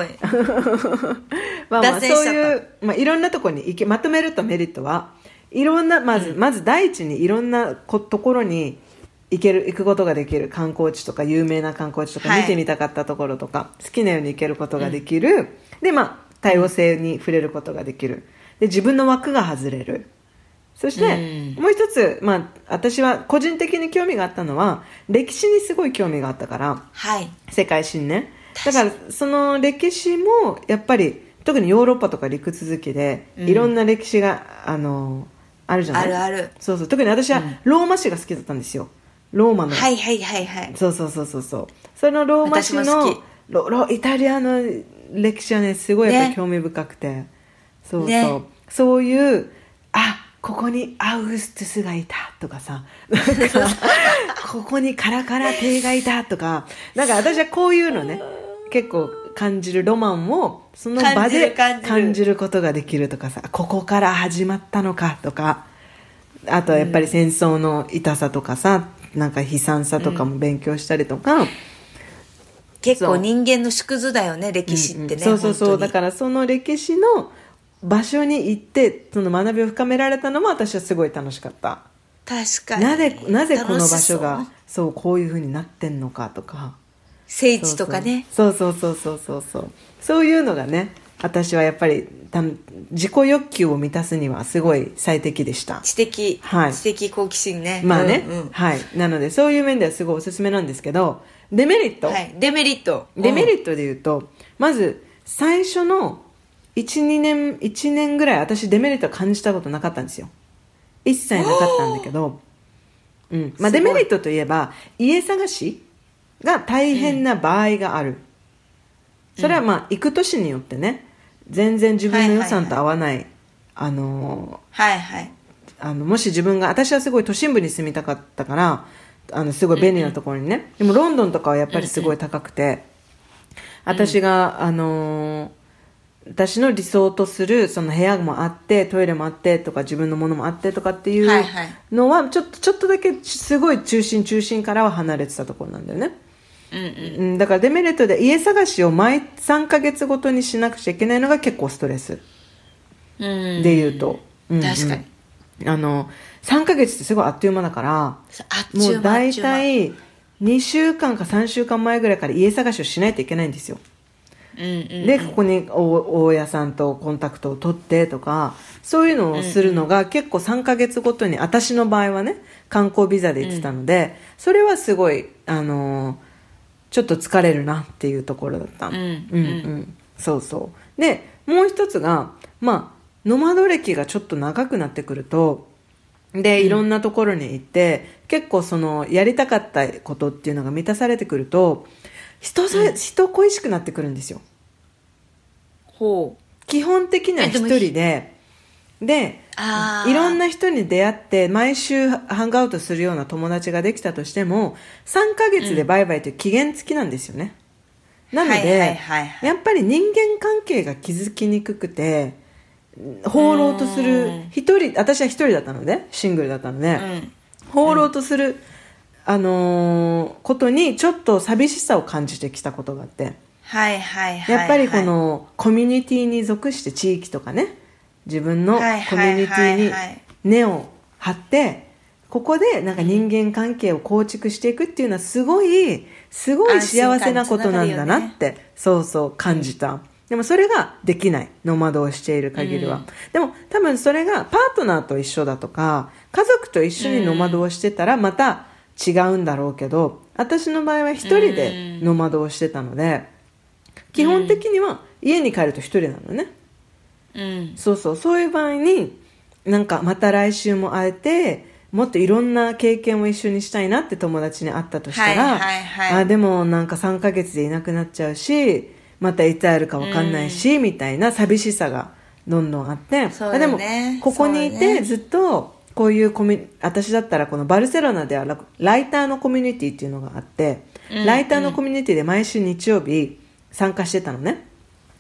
まあまあそういう、まあ、いろんなところに行けまとめるとメリットはいろんなまず、まず第一にいろんなこところに行ける行くことができる観光地とか有名な観光地とかはい。見てみたかったところとか、好きなように行けることができる、でまあ多様性に触れることができる。で自分の枠が外れるそして、もう一つ、まあ、私は個人的に興味があったのは歴史にすごい興味があったからはい。世界史にね。だからその歴史もやっぱり特にヨーロッパとか陸続きで、うん。いろんな歴史があのあるじゃない？あるある。そうそう。特に私はローマ史が好きだったんですよ。ローマの、はいはいはいはい。そうそうそうそうそう。そのローマ史のロロイタリアの歴史はねすごいやっぱ興味深くて、そうそう、ね。そういうあここにアウグストゥスがいたとかさ。なんかここにカラカラ帝がいたとか。なんか私はこういうのね結構感じるロマンをその場で感じることができるとかさ。ここから始まったのかとか。あとはやっぱり戦争の痛さとかさ、なんか悲惨さとかも勉強したりとか、結構そう。人間の縮図だよね歴史ってね、うんうん。そうそうそう。だらからその歴史の場所に行ってその学びを深められたのも私はすごい楽しかった。確かに。なぜなぜこの場所楽がしそう。こういうふうになってんのかとか。聖地とかね。そうそうそうそうそうそうそう。いうのがね私はやっぱりた自己欲求を満たすにはすごい最適でした。知的、はい。知的好奇心ね。まあね、うんうん。はい。なのでそういう面ではすごいおすすめなんですけどデメリット、はい、デメリット。デメリットで言うと、まず最初の12年1年ぐらい私デメリットは感じたことなかったんですよ。一切なかったんだけど、うん。まあ、デメリットといえば家探しが大変な場合がある、それはまあ行く年によってね全然自分の予算と合わない,、あのはいはい。あのもし自分が私はすごい都心部に住みたかったからあのすごい便利なところにね、でもロンドンとかはやっぱりすごい高くて、私が、あのー私の理想とするその部屋もあってトイレもあってとか自分のものもあってとかっていうのはちょっとちょっとだけすごい中心中心からは離れてたところなんだよね、うんうん。うん、だからデメリットで家探しを毎3ヶ月ごとにしなくちゃいけないのが結構ストレス。うん。で言うと、うんうん。確かに。あの3ヶ月ってすごいあっという間だからもう大体2週間か3週間前ぐらいから家探しをしないといけないんですよでここに大大家さんとコンタクトを取ってとかそういうのをするのが結構3ヶ月ごとに私の場合はね観光ビザで行ってたので、それはすごいあのーちょっと疲れるなっていうところだった、うんうん。うんそうそう。でもう一つがまあノマド歴がちょっと長くなってくるとでいろんなところに行って、結構そのやりたかったことっていうのが満たされてくると人それ、人恋しくなってくるんですよ。ほう。基本的には一人で。でいろんな人に出会って毎週ハングアウトするような友達ができたとしても3ヶ月でバイバイという期限付きなんですよね、なので、やっぱり人間関係が築きにくくて放浪とする一人私は一人だったのでシングルだったので、うん。放浪とする、あのーことにちょっと寂しさを感じてきたことがあって。はいはいはいやっぱりこのコミュニティに属して地域とかね自分のコミはいュニティに根を張ってここでなんか人間関係を構築していくっていうのはすごいすごい幸せなことなんだなって、そうそう感じた、でもそれができない。ノマドをしている限りは、でも多分それがパートナーと一緒だとか家族と一緒にノマドをしてたらまた違うんだろうけど私の場合は一人でノマドをしてたので基本的には家に帰ると一人なのね、うん。そうそう。そういう場合になんかまた来週も会えてもっといろんな経験を一緒にしたいなって友達に会ったとしたら、はいはいはい。あでもなんか3ヶ月でいなくなっちゃうしまたいつ会えるか分かんないし、みたいな寂しさがどんどんあって、そうあでもここにいてずっとこういうコミュ私だったらこのバルセロナではラライターのコミュニティっていうのがあって、ライターのコミュニティで毎週日曜日参加してたのね。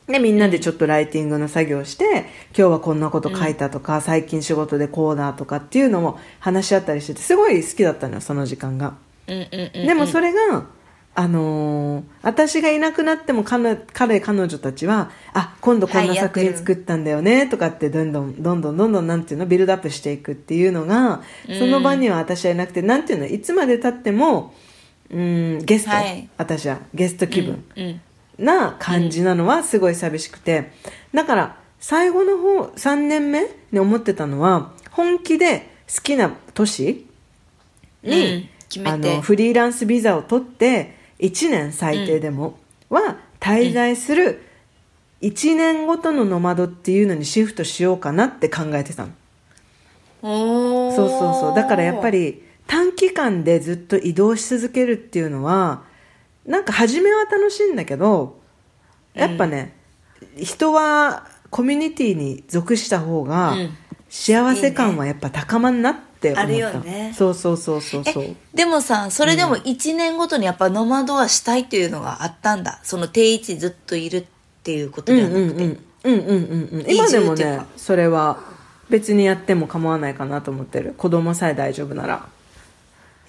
でみんなでちょっとライティングの作業をして、今日はこんなこと書いたとか、最近仕事でこうだとかっていうのも話し合ったりしててすごい好きだったのよその時間が、うんうんうん。でもそれが、あのー私がいなくなっても彼彼彼女たちはあ今度こんな作品作ったんだよねとかってどんどんどんどんどんどんなんていうのビルドアップしていくっていうのがその場には私はいなくて、なんていうのいつまでたってもうんゲスト、はい。私はゲスト気分、うんな感じなのはすごい寂しくて、だから最後の方3年目に思ってたのは本気で好きな都市うん。に、決めて。あのフリーランスビザを取って1年最低でも、は滞在する1年ごとのノマドっていうのにシフトしようかなって考えてたの。そうそうそう。だからやっぱり短期間でずっと移動し続けるっていうのはなんか初めは楽しいんだけどやっぱね、人はコミュニティに属した方がうん。幸せ感はやっぱ高まんなって思った、あるよね。そうそうそうそうそう。えでもさそれでも1年ごとにやっぱノマドはしたいっていうのがあったんだ。その定位置ずっといるっていうことうんではなくて、うんうんうん。うんうんうん今でもねそれは別にやっても構わないかなと思ってる。子供さえ大丈夫なら。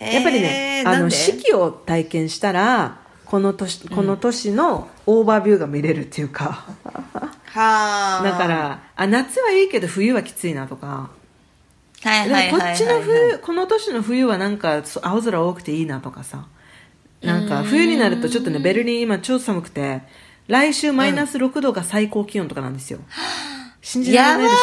えーやっぱりね、あの四季を体験したらこの年この年のオーバービューが見れるっていうか、はあ。だからあ夏はいいけど冬はきついなとかはいではいはいはい、もこっちの冬この年の冬はなんか青空多くていいなとかさ。なんか冬になるとちょっとねベルリン今超寒くて来週マイナス6度が最高気温とかなんですよ、信じられないでしょ。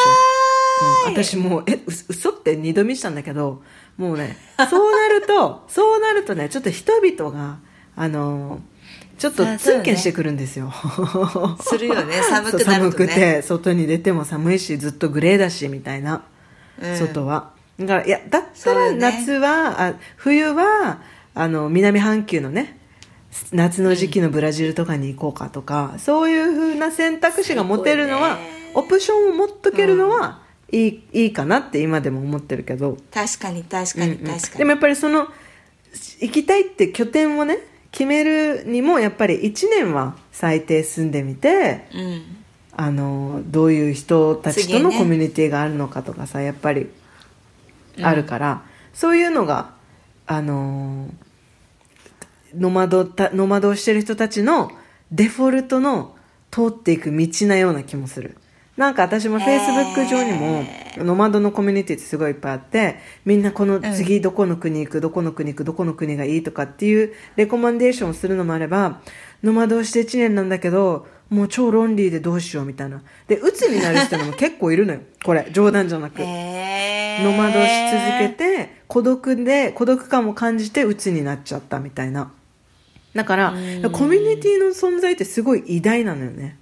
うん私もうえう嘘って二度見したんだけどもうねそうなると そうなるとねちょっと人々があのちょっとツンケンしてくるんですよ。するよね。寒くなるとね。寒くて外に出ても寒いしずっとグレーだしみたいな、うん。外は。だからいやだったら夏は、あ冬はあの南半球のね夏の時期のブラジルとかに行こうかとか、そういうふうな選択肢が持てるのは、ね。オプションを持っとけるのは、いいいいかなって今でも思ってるけど、確かに確かにうんうん。確かに、でもやっぱりその行きたいって拠点をね決めるにもやっぱり1年は最低住んでみてうんあのどういう人たちとのコミュニティがあるのかとかさやっぱりあるから、そういうのがあのノマドたノマドをしてる人たちのデフォルトの通っていく道なような気もする。なんか私もフェイスブック上にもノマドのコミュニティってすごいいっぱいあってみんなこの次どこの国行くどこの国行くどこの国がいいとかっていうレコマンデーションをするのもあればノマドをして1年なんだけどもう超ロンリーでどうしようみたいな。で鬱になる人も結構いるのよ。これ冗談じゃなく。えー、ノマドし続けて孤独で孤独感を感じて鬱になっちゃったみたいな。だからコミュニティの存在ってすごい偉大なのよね。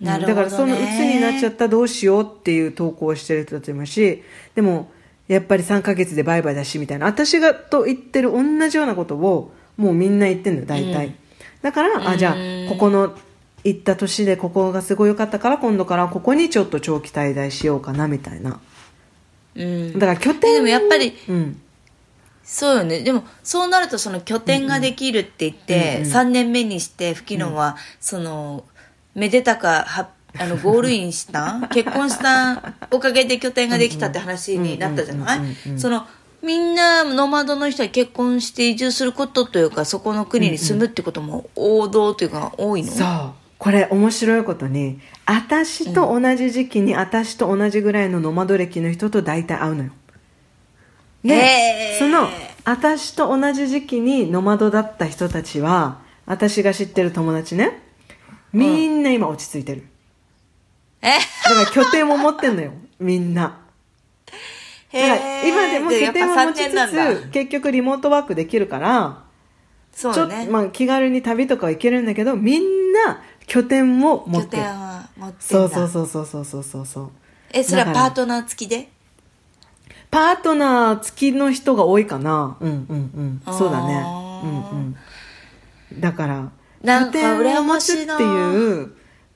なるほどね。だからその鬱になっちゃったどうしようっていう投稿をしてる人たちもいるしでもやっぱり3ヶ月でバイバイだしみたいな。私がと言ってる同じようなことをもうみんな言ってんのよ大体、だからあじゃあここの行った年でここがすごい良かったから今度からここにちょっと長期滞在しようかなみたいな。うん。だから拠点えでもやっぱりうん。そうよね。でもそうなるとその拠点ができるって言って、3年目にしてフキノは、そのめでたかはあのゴールインした 結婚したおかげで拠点ができたって話になったじゃない？そのみんなノマドの人は結婚して移住することというかそこの国に住むってことも王道というか多いの、そうこれ面白いことに私と同じ時期に、私と同じぐらいのノマド歴の人と大体会うのよ。で、へーその私と同じ時期にノマドだった人たちは私が知ってる友達ね。みんな今落ち着いてる、え？だから拠点を持ってんのよ。みんな。だから今でも拠点を持ちやっぱ3年なんだ。つつ結局リモートワークできるからちょっと、そうね、まあ、気軽に旅とかは行けるんだけどみんな拠点も持って。拠点は持ってそうそうそうそうそうそうそう。えそれはパートナー付きで？パートナー付きの人が多いかな。うんうんうん。そうだね。うんうん。だから拠点を持つっていう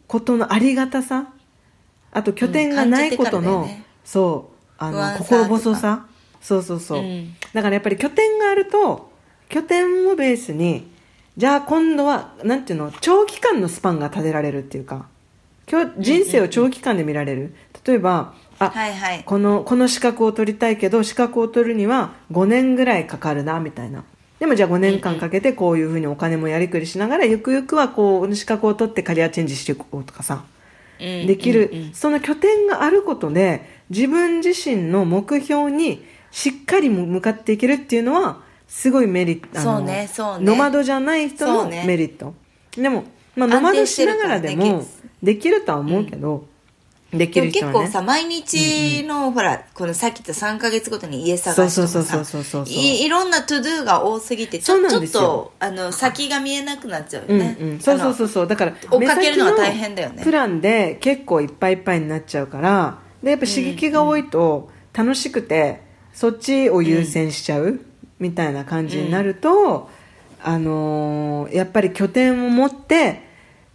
ことのありがたさ。あと拠点がないことの、うんね、そうあの心細さ。そうそうそう、うん、だからやっぱり拠点があると拠点をベースにじゃあ今度はなんていうの長期間のスパンが立てられるっていうか今日人生を長期間で見られる、例えばあ、はいはい。このこの資格を取りたいけど資格を取るには5年ぐらいかかるなみたいな。でもじゃあ5年間かけてこういうふうにお金もやりくりしながらゆくゆくはこう資格を取ってキャリアチェンジしていこうとかさ。うんできる、その拠点があることで自分自身の目標にしっかり向かっていけるっていうのはすごいメリットそうねそうね。ノマドじゃない人のメリット、でも、まあ、ノマドしながらでもできるとは思うけど、できでもる人はね。結構さ、毎日の、ほら、このさっき言った3ヶ月ごとに家探しとかそうそうさそうそうそうそう。いいろんなトゥドゥが多すぎて、ちょちょっと、あの、先が見えなくなっちゃううんよね。うん、そうそうそうそう。だから追っかけるのが目先大変だよね。プランで結構いっぱいいっぱいになっちゃうからでやっぱ刺激が多いと楽しくて、そっちを優先しちゃう、みたいな感じになると、あのーやっぱり拠点を持って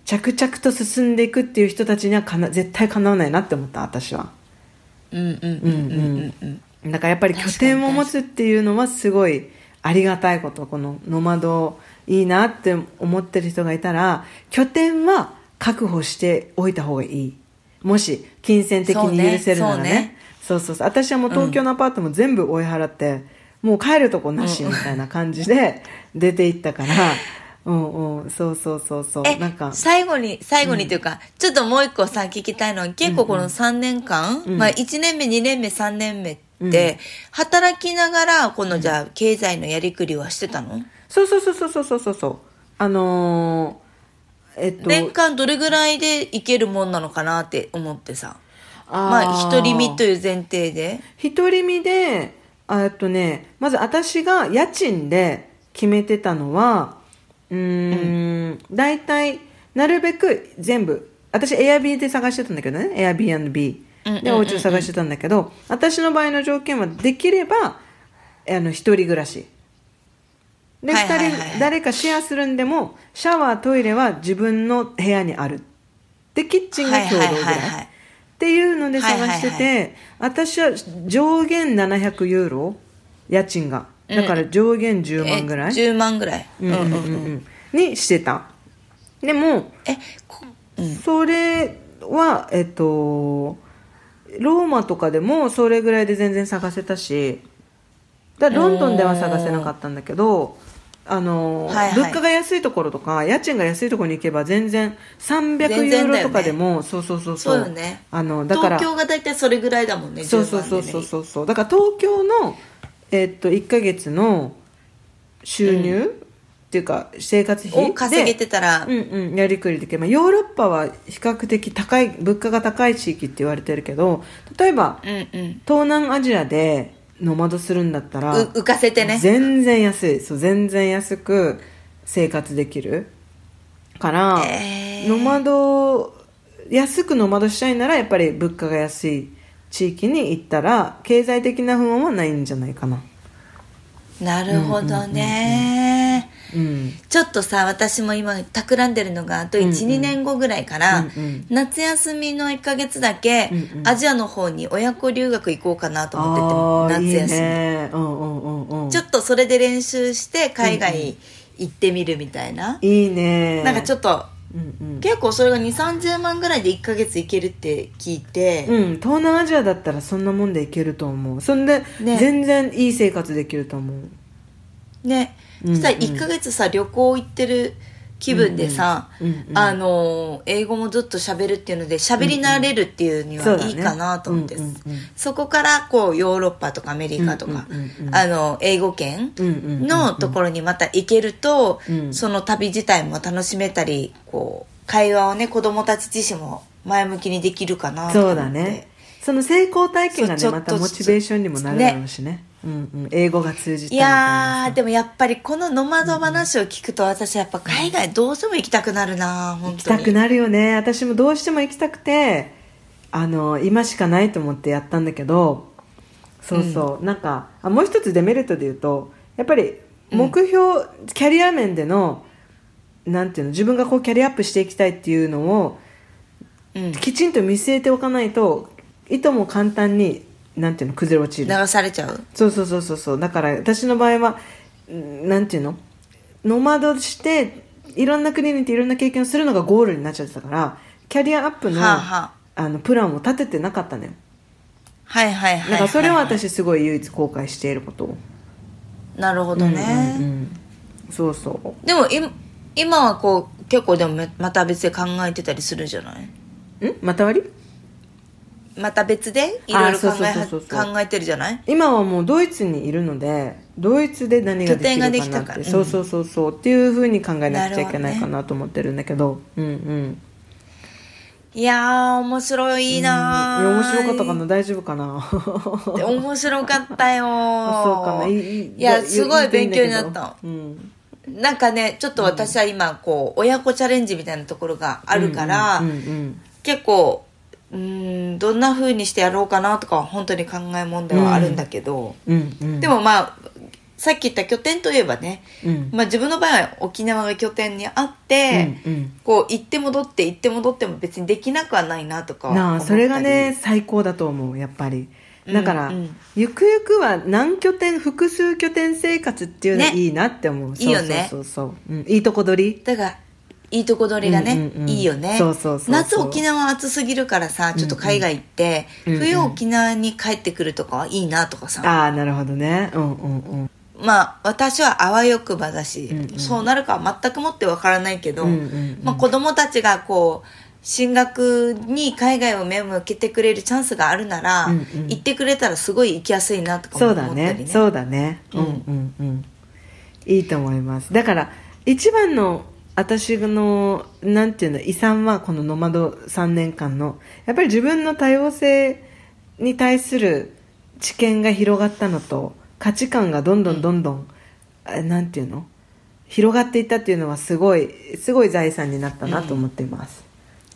着々と進んでいくっていう人たちにはかな絶対かなわないなって思った私は。うんうんうんうんうんうん。だからやっぱり拠点を持つっていうのはすごいありがたいことこのノマドいいなって思ってる人がいたら拠点は確保しておいた方がいい。もし金銭的に許せるならね。そうね。そうそうそう。私はもう東京のアパートも全部追い払って、もう帰るとこなしみたいな感じで出て行ったから、うんうん、そうそうそうそう。なんか。最後に、最後にというか、うん、ちょっともう一個さ、聞きたいのは、結構この3年間、うんうん、まあ1年目、2年目、3年目って、うん、働きながら、このじゃあ、経済のやりくりはしてたの、うん、そうそうそうそうそうそうそう。あのー、えっと。年間どれぐらいでいけるもんなのかなって思ってさ。あまあ、独り身という前提で。独り身で、えっとねまず私が家賃で決めてたのはうーん大体なるべく全部私エアビーで探してたんだけどねエアビーでお家を探してたんだけど私の場合の条件はできればあの一人暮らし。で、はいはいはい人誰かシェアするんでもシャワートイレは自分の部屋にある。でキッチンが共同ぐらい,、はいはいはい。はいっていうので探してて、はいはい私は上限700ユーロ家賃が。だから上限10万ぐらい、え10万ぐらい、うんうんうんうん。にしてた。でもえこうん。それはえっとローマとかでもそれぐらいで全然探せたしだロンドンでは探せなかったんだけどあの、はいはい。物価が安いところとか家賃が安いところに行けば全然300全ユーロとかでもそうそうそうそう。よね。あのだから東京が大体それぐらいだもんねそうそうそうそうそうそう。だから東京の、えっと1ヶ月の収入、っていうか生活費を稼げてたら、うんうん、やりくりできる、まあ、ヨーロッパは比較的高い物価が高い地域って言われてるけど例えばうんうん。東南アジアでノマドするんだったらう浮かせてね。全然安い。そう全然安く生活できる。から、えー。ノマド安くノマドしたいならやっぱり物価が安い地域に行ったら経済的な不安はないんじゃないかな。なるほどね、うん。ちょっとさ私も今企んでるのがあと12、年後ぐらいから、うんうん。夏休みの1ヶ月だけ、うんうん。アジアの方に親子留学行こうかなとあ思ってて夏休み。ね。うんうんうんうん。ちょっとそれで練習して海外行ってみるみたいな、いいね。なんかちょっとうんうん。結構それが2 3 0万ぐらいで1ヶ月行けるって聞いて、うん、東南アジアだったらそんなもんでいけると思う。そんで、ね。全然いい生活できると思う。ね、うんうん。そしたら1ヶ月さ旅行行ってる気分でさ、うんうんうん。うんあのー英語もずっと喋るっていうので喋り慣れるっていうにはいいかなと思って、うんうんうんそこからこうヨーロッパとかアメリカとか、うんうんうんうん。あの英語圏うんうんうんうんのところにまた行けると、うんその旅自体も楽しめたりこう会話をね子供たち自身も前向きにできるかなと思って。そうだね。その成功体験がねまたモチベーションにもなるだろうしねうんうん、英語が通じたいやーでもやっぱりこのノマド話を聞くと私やっぱ海外どうしても行きたくなるな本行きたくなるよね。私もどうしても行きたくてあの今しかないと思ってやったんだけどそうそう、なんかあもう一つデメリットで言うとやっぱり目標、キャリア面でのなんていうの自分がこうキャリアアップしていきたいっていうのをうん。きちんと見据えておかないといとも簡単になんていうの崩れ落ちる。流されちゃう？そうそうそうそうそう。だから私の場合はんなんていうの？ノマドしていろんな国に行っていろんな経験をするのがゴールになっちゃってたからキャリアアップの,、はあはあ。あのプランを立ててなかったのよ。はいはいはいはいだからそれは私すごい唯一後悔していること。なるほどね、うんうんうん。そうそう。でも今今はこう結構でもめまた別で考えてたりするんじゃない？ん？また割？りまた別でいろいろ考えてるじゃない？今はもうドイツにいるのでドイツで何ができるかなって、たからそうそうそうそう。っていうふうに考えなくちゃいけないかなと思ってるんだけど。うんうん。いやー、面白いなー、うん。面白かったかな。大丈夫かな。面白かったよー。そうかな。いいいや、すごい勉強になった。うん。なんかね、ちょっと私は今、こう、親子チャレンジみたいなところがあるから、うんうん。結構、うーん、どんな風にしてやろうかなとかは本当に考えもんではあるんだけど、うんうんでもまあ、さっき言った拠点といえばね、うん。まあ自分の場合は沖縄が拠点にあって、うんうん。こう行って戻って行って戻っても別にできなくはないなとかなあそれがね最高だと思うやっぱり。だから、うん。うんゆくゆくは何拠点複数拠点生活っていうのね。いいなって思う、そういいよね。そうそうそう、うん、いいとこ取り。だからいいとこ取りがね、うんうんうん。いいよね。そうそうそうそう。夏沖縄暑すぎるからさちょっと海外行って、うんうん。冬沖縄に帰ってくるとかはいいなとかさ、ああなるほどね。うんうんうん。まあ私はあわよくばだし、うんうん。そうなるかは全くもってわからないけど、うんうんうん。まあ、子供たちがこう進学に海外を目を向けてくれるチャンスがあるなら、うんうん。行ってくれたらすごい行きやすいなとかそう思ったりね。だね。そうだね。うんうんうん。いいと思います。だから一番の私のなんていうの遺産はこのノマド3年間のやっぱり自分の多様性に対する知見が広がったのと価値観がどんどんどんどん、あなんていうの？広がっていったっていうのはすごいすごい財産になったなと思っています、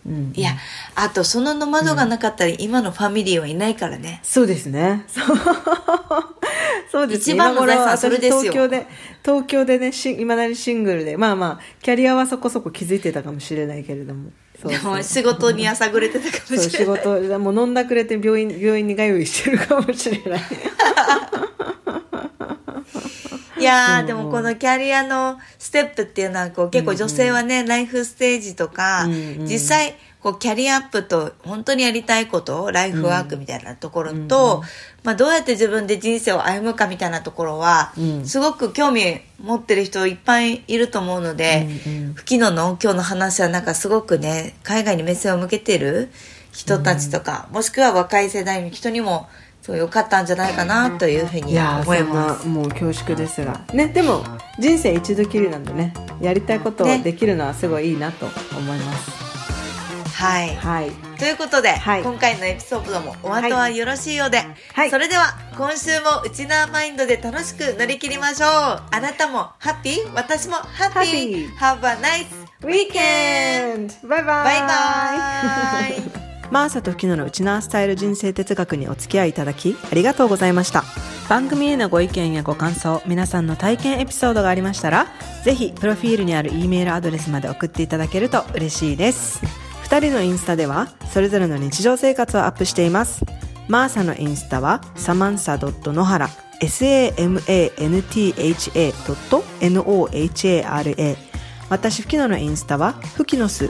うんいやあとそのノマドがなかったら今のファミリーはいないからね、そうですね。そう そうですね。一番の財産今頃それですよ私東京で、東京でね、し、いまだにシングルで、まあまあ、キャリアはそこそこ気づいてたかもしれないけれども。そうそうでも仕事にやさぐれてたかもそう仕しれない事、もう飲んだくれて病院、病院に通いしてるかもしれない。いやー、でもこのキャリアのステップっていうのはこう結構女性はね、ライフステージとか、うんうん実際こうキャリアアップと本当にやりたいことライフワークみたいなところと、まあ、どうやって自分で人生を歩むかみたいなところは、うん。すごく興味持ってる人いっぱいいると思うので、うんうん。吹野の今日の話はなんかすごくね海外に目線を向けてる人たちとか、もしくは若い世代の人にもそう良かったんじゃないかなというふうに思います。もう恐縮ですが。ね、でも、人生一度きりなんでね、やりたいことをね。できるのはすごいいいなと思います。はい。はい。ということで、はい。今回のエピソードもお後はよろしいようで、はい。それでは今週もうちなーマインドで楽しく乗り切りましょう。あなたもハッピー？私もハッピー。Have a nice weekend! バイバイバイバイマーサとフキノのウチナースタイル人生哲学にお付き合いいただきありがとうございました。番組へのご意見やご感想皆さんの体験エピソードがありましたらぜひプロフィールにある E メールアドレスまで送っていただけると嬉しいです。2人のインスタではそれぞれの日常生活をアップしています。マーサのインスタはサマンサドット野原 samantha.nohara 私、フキノのインスタは、フキノス、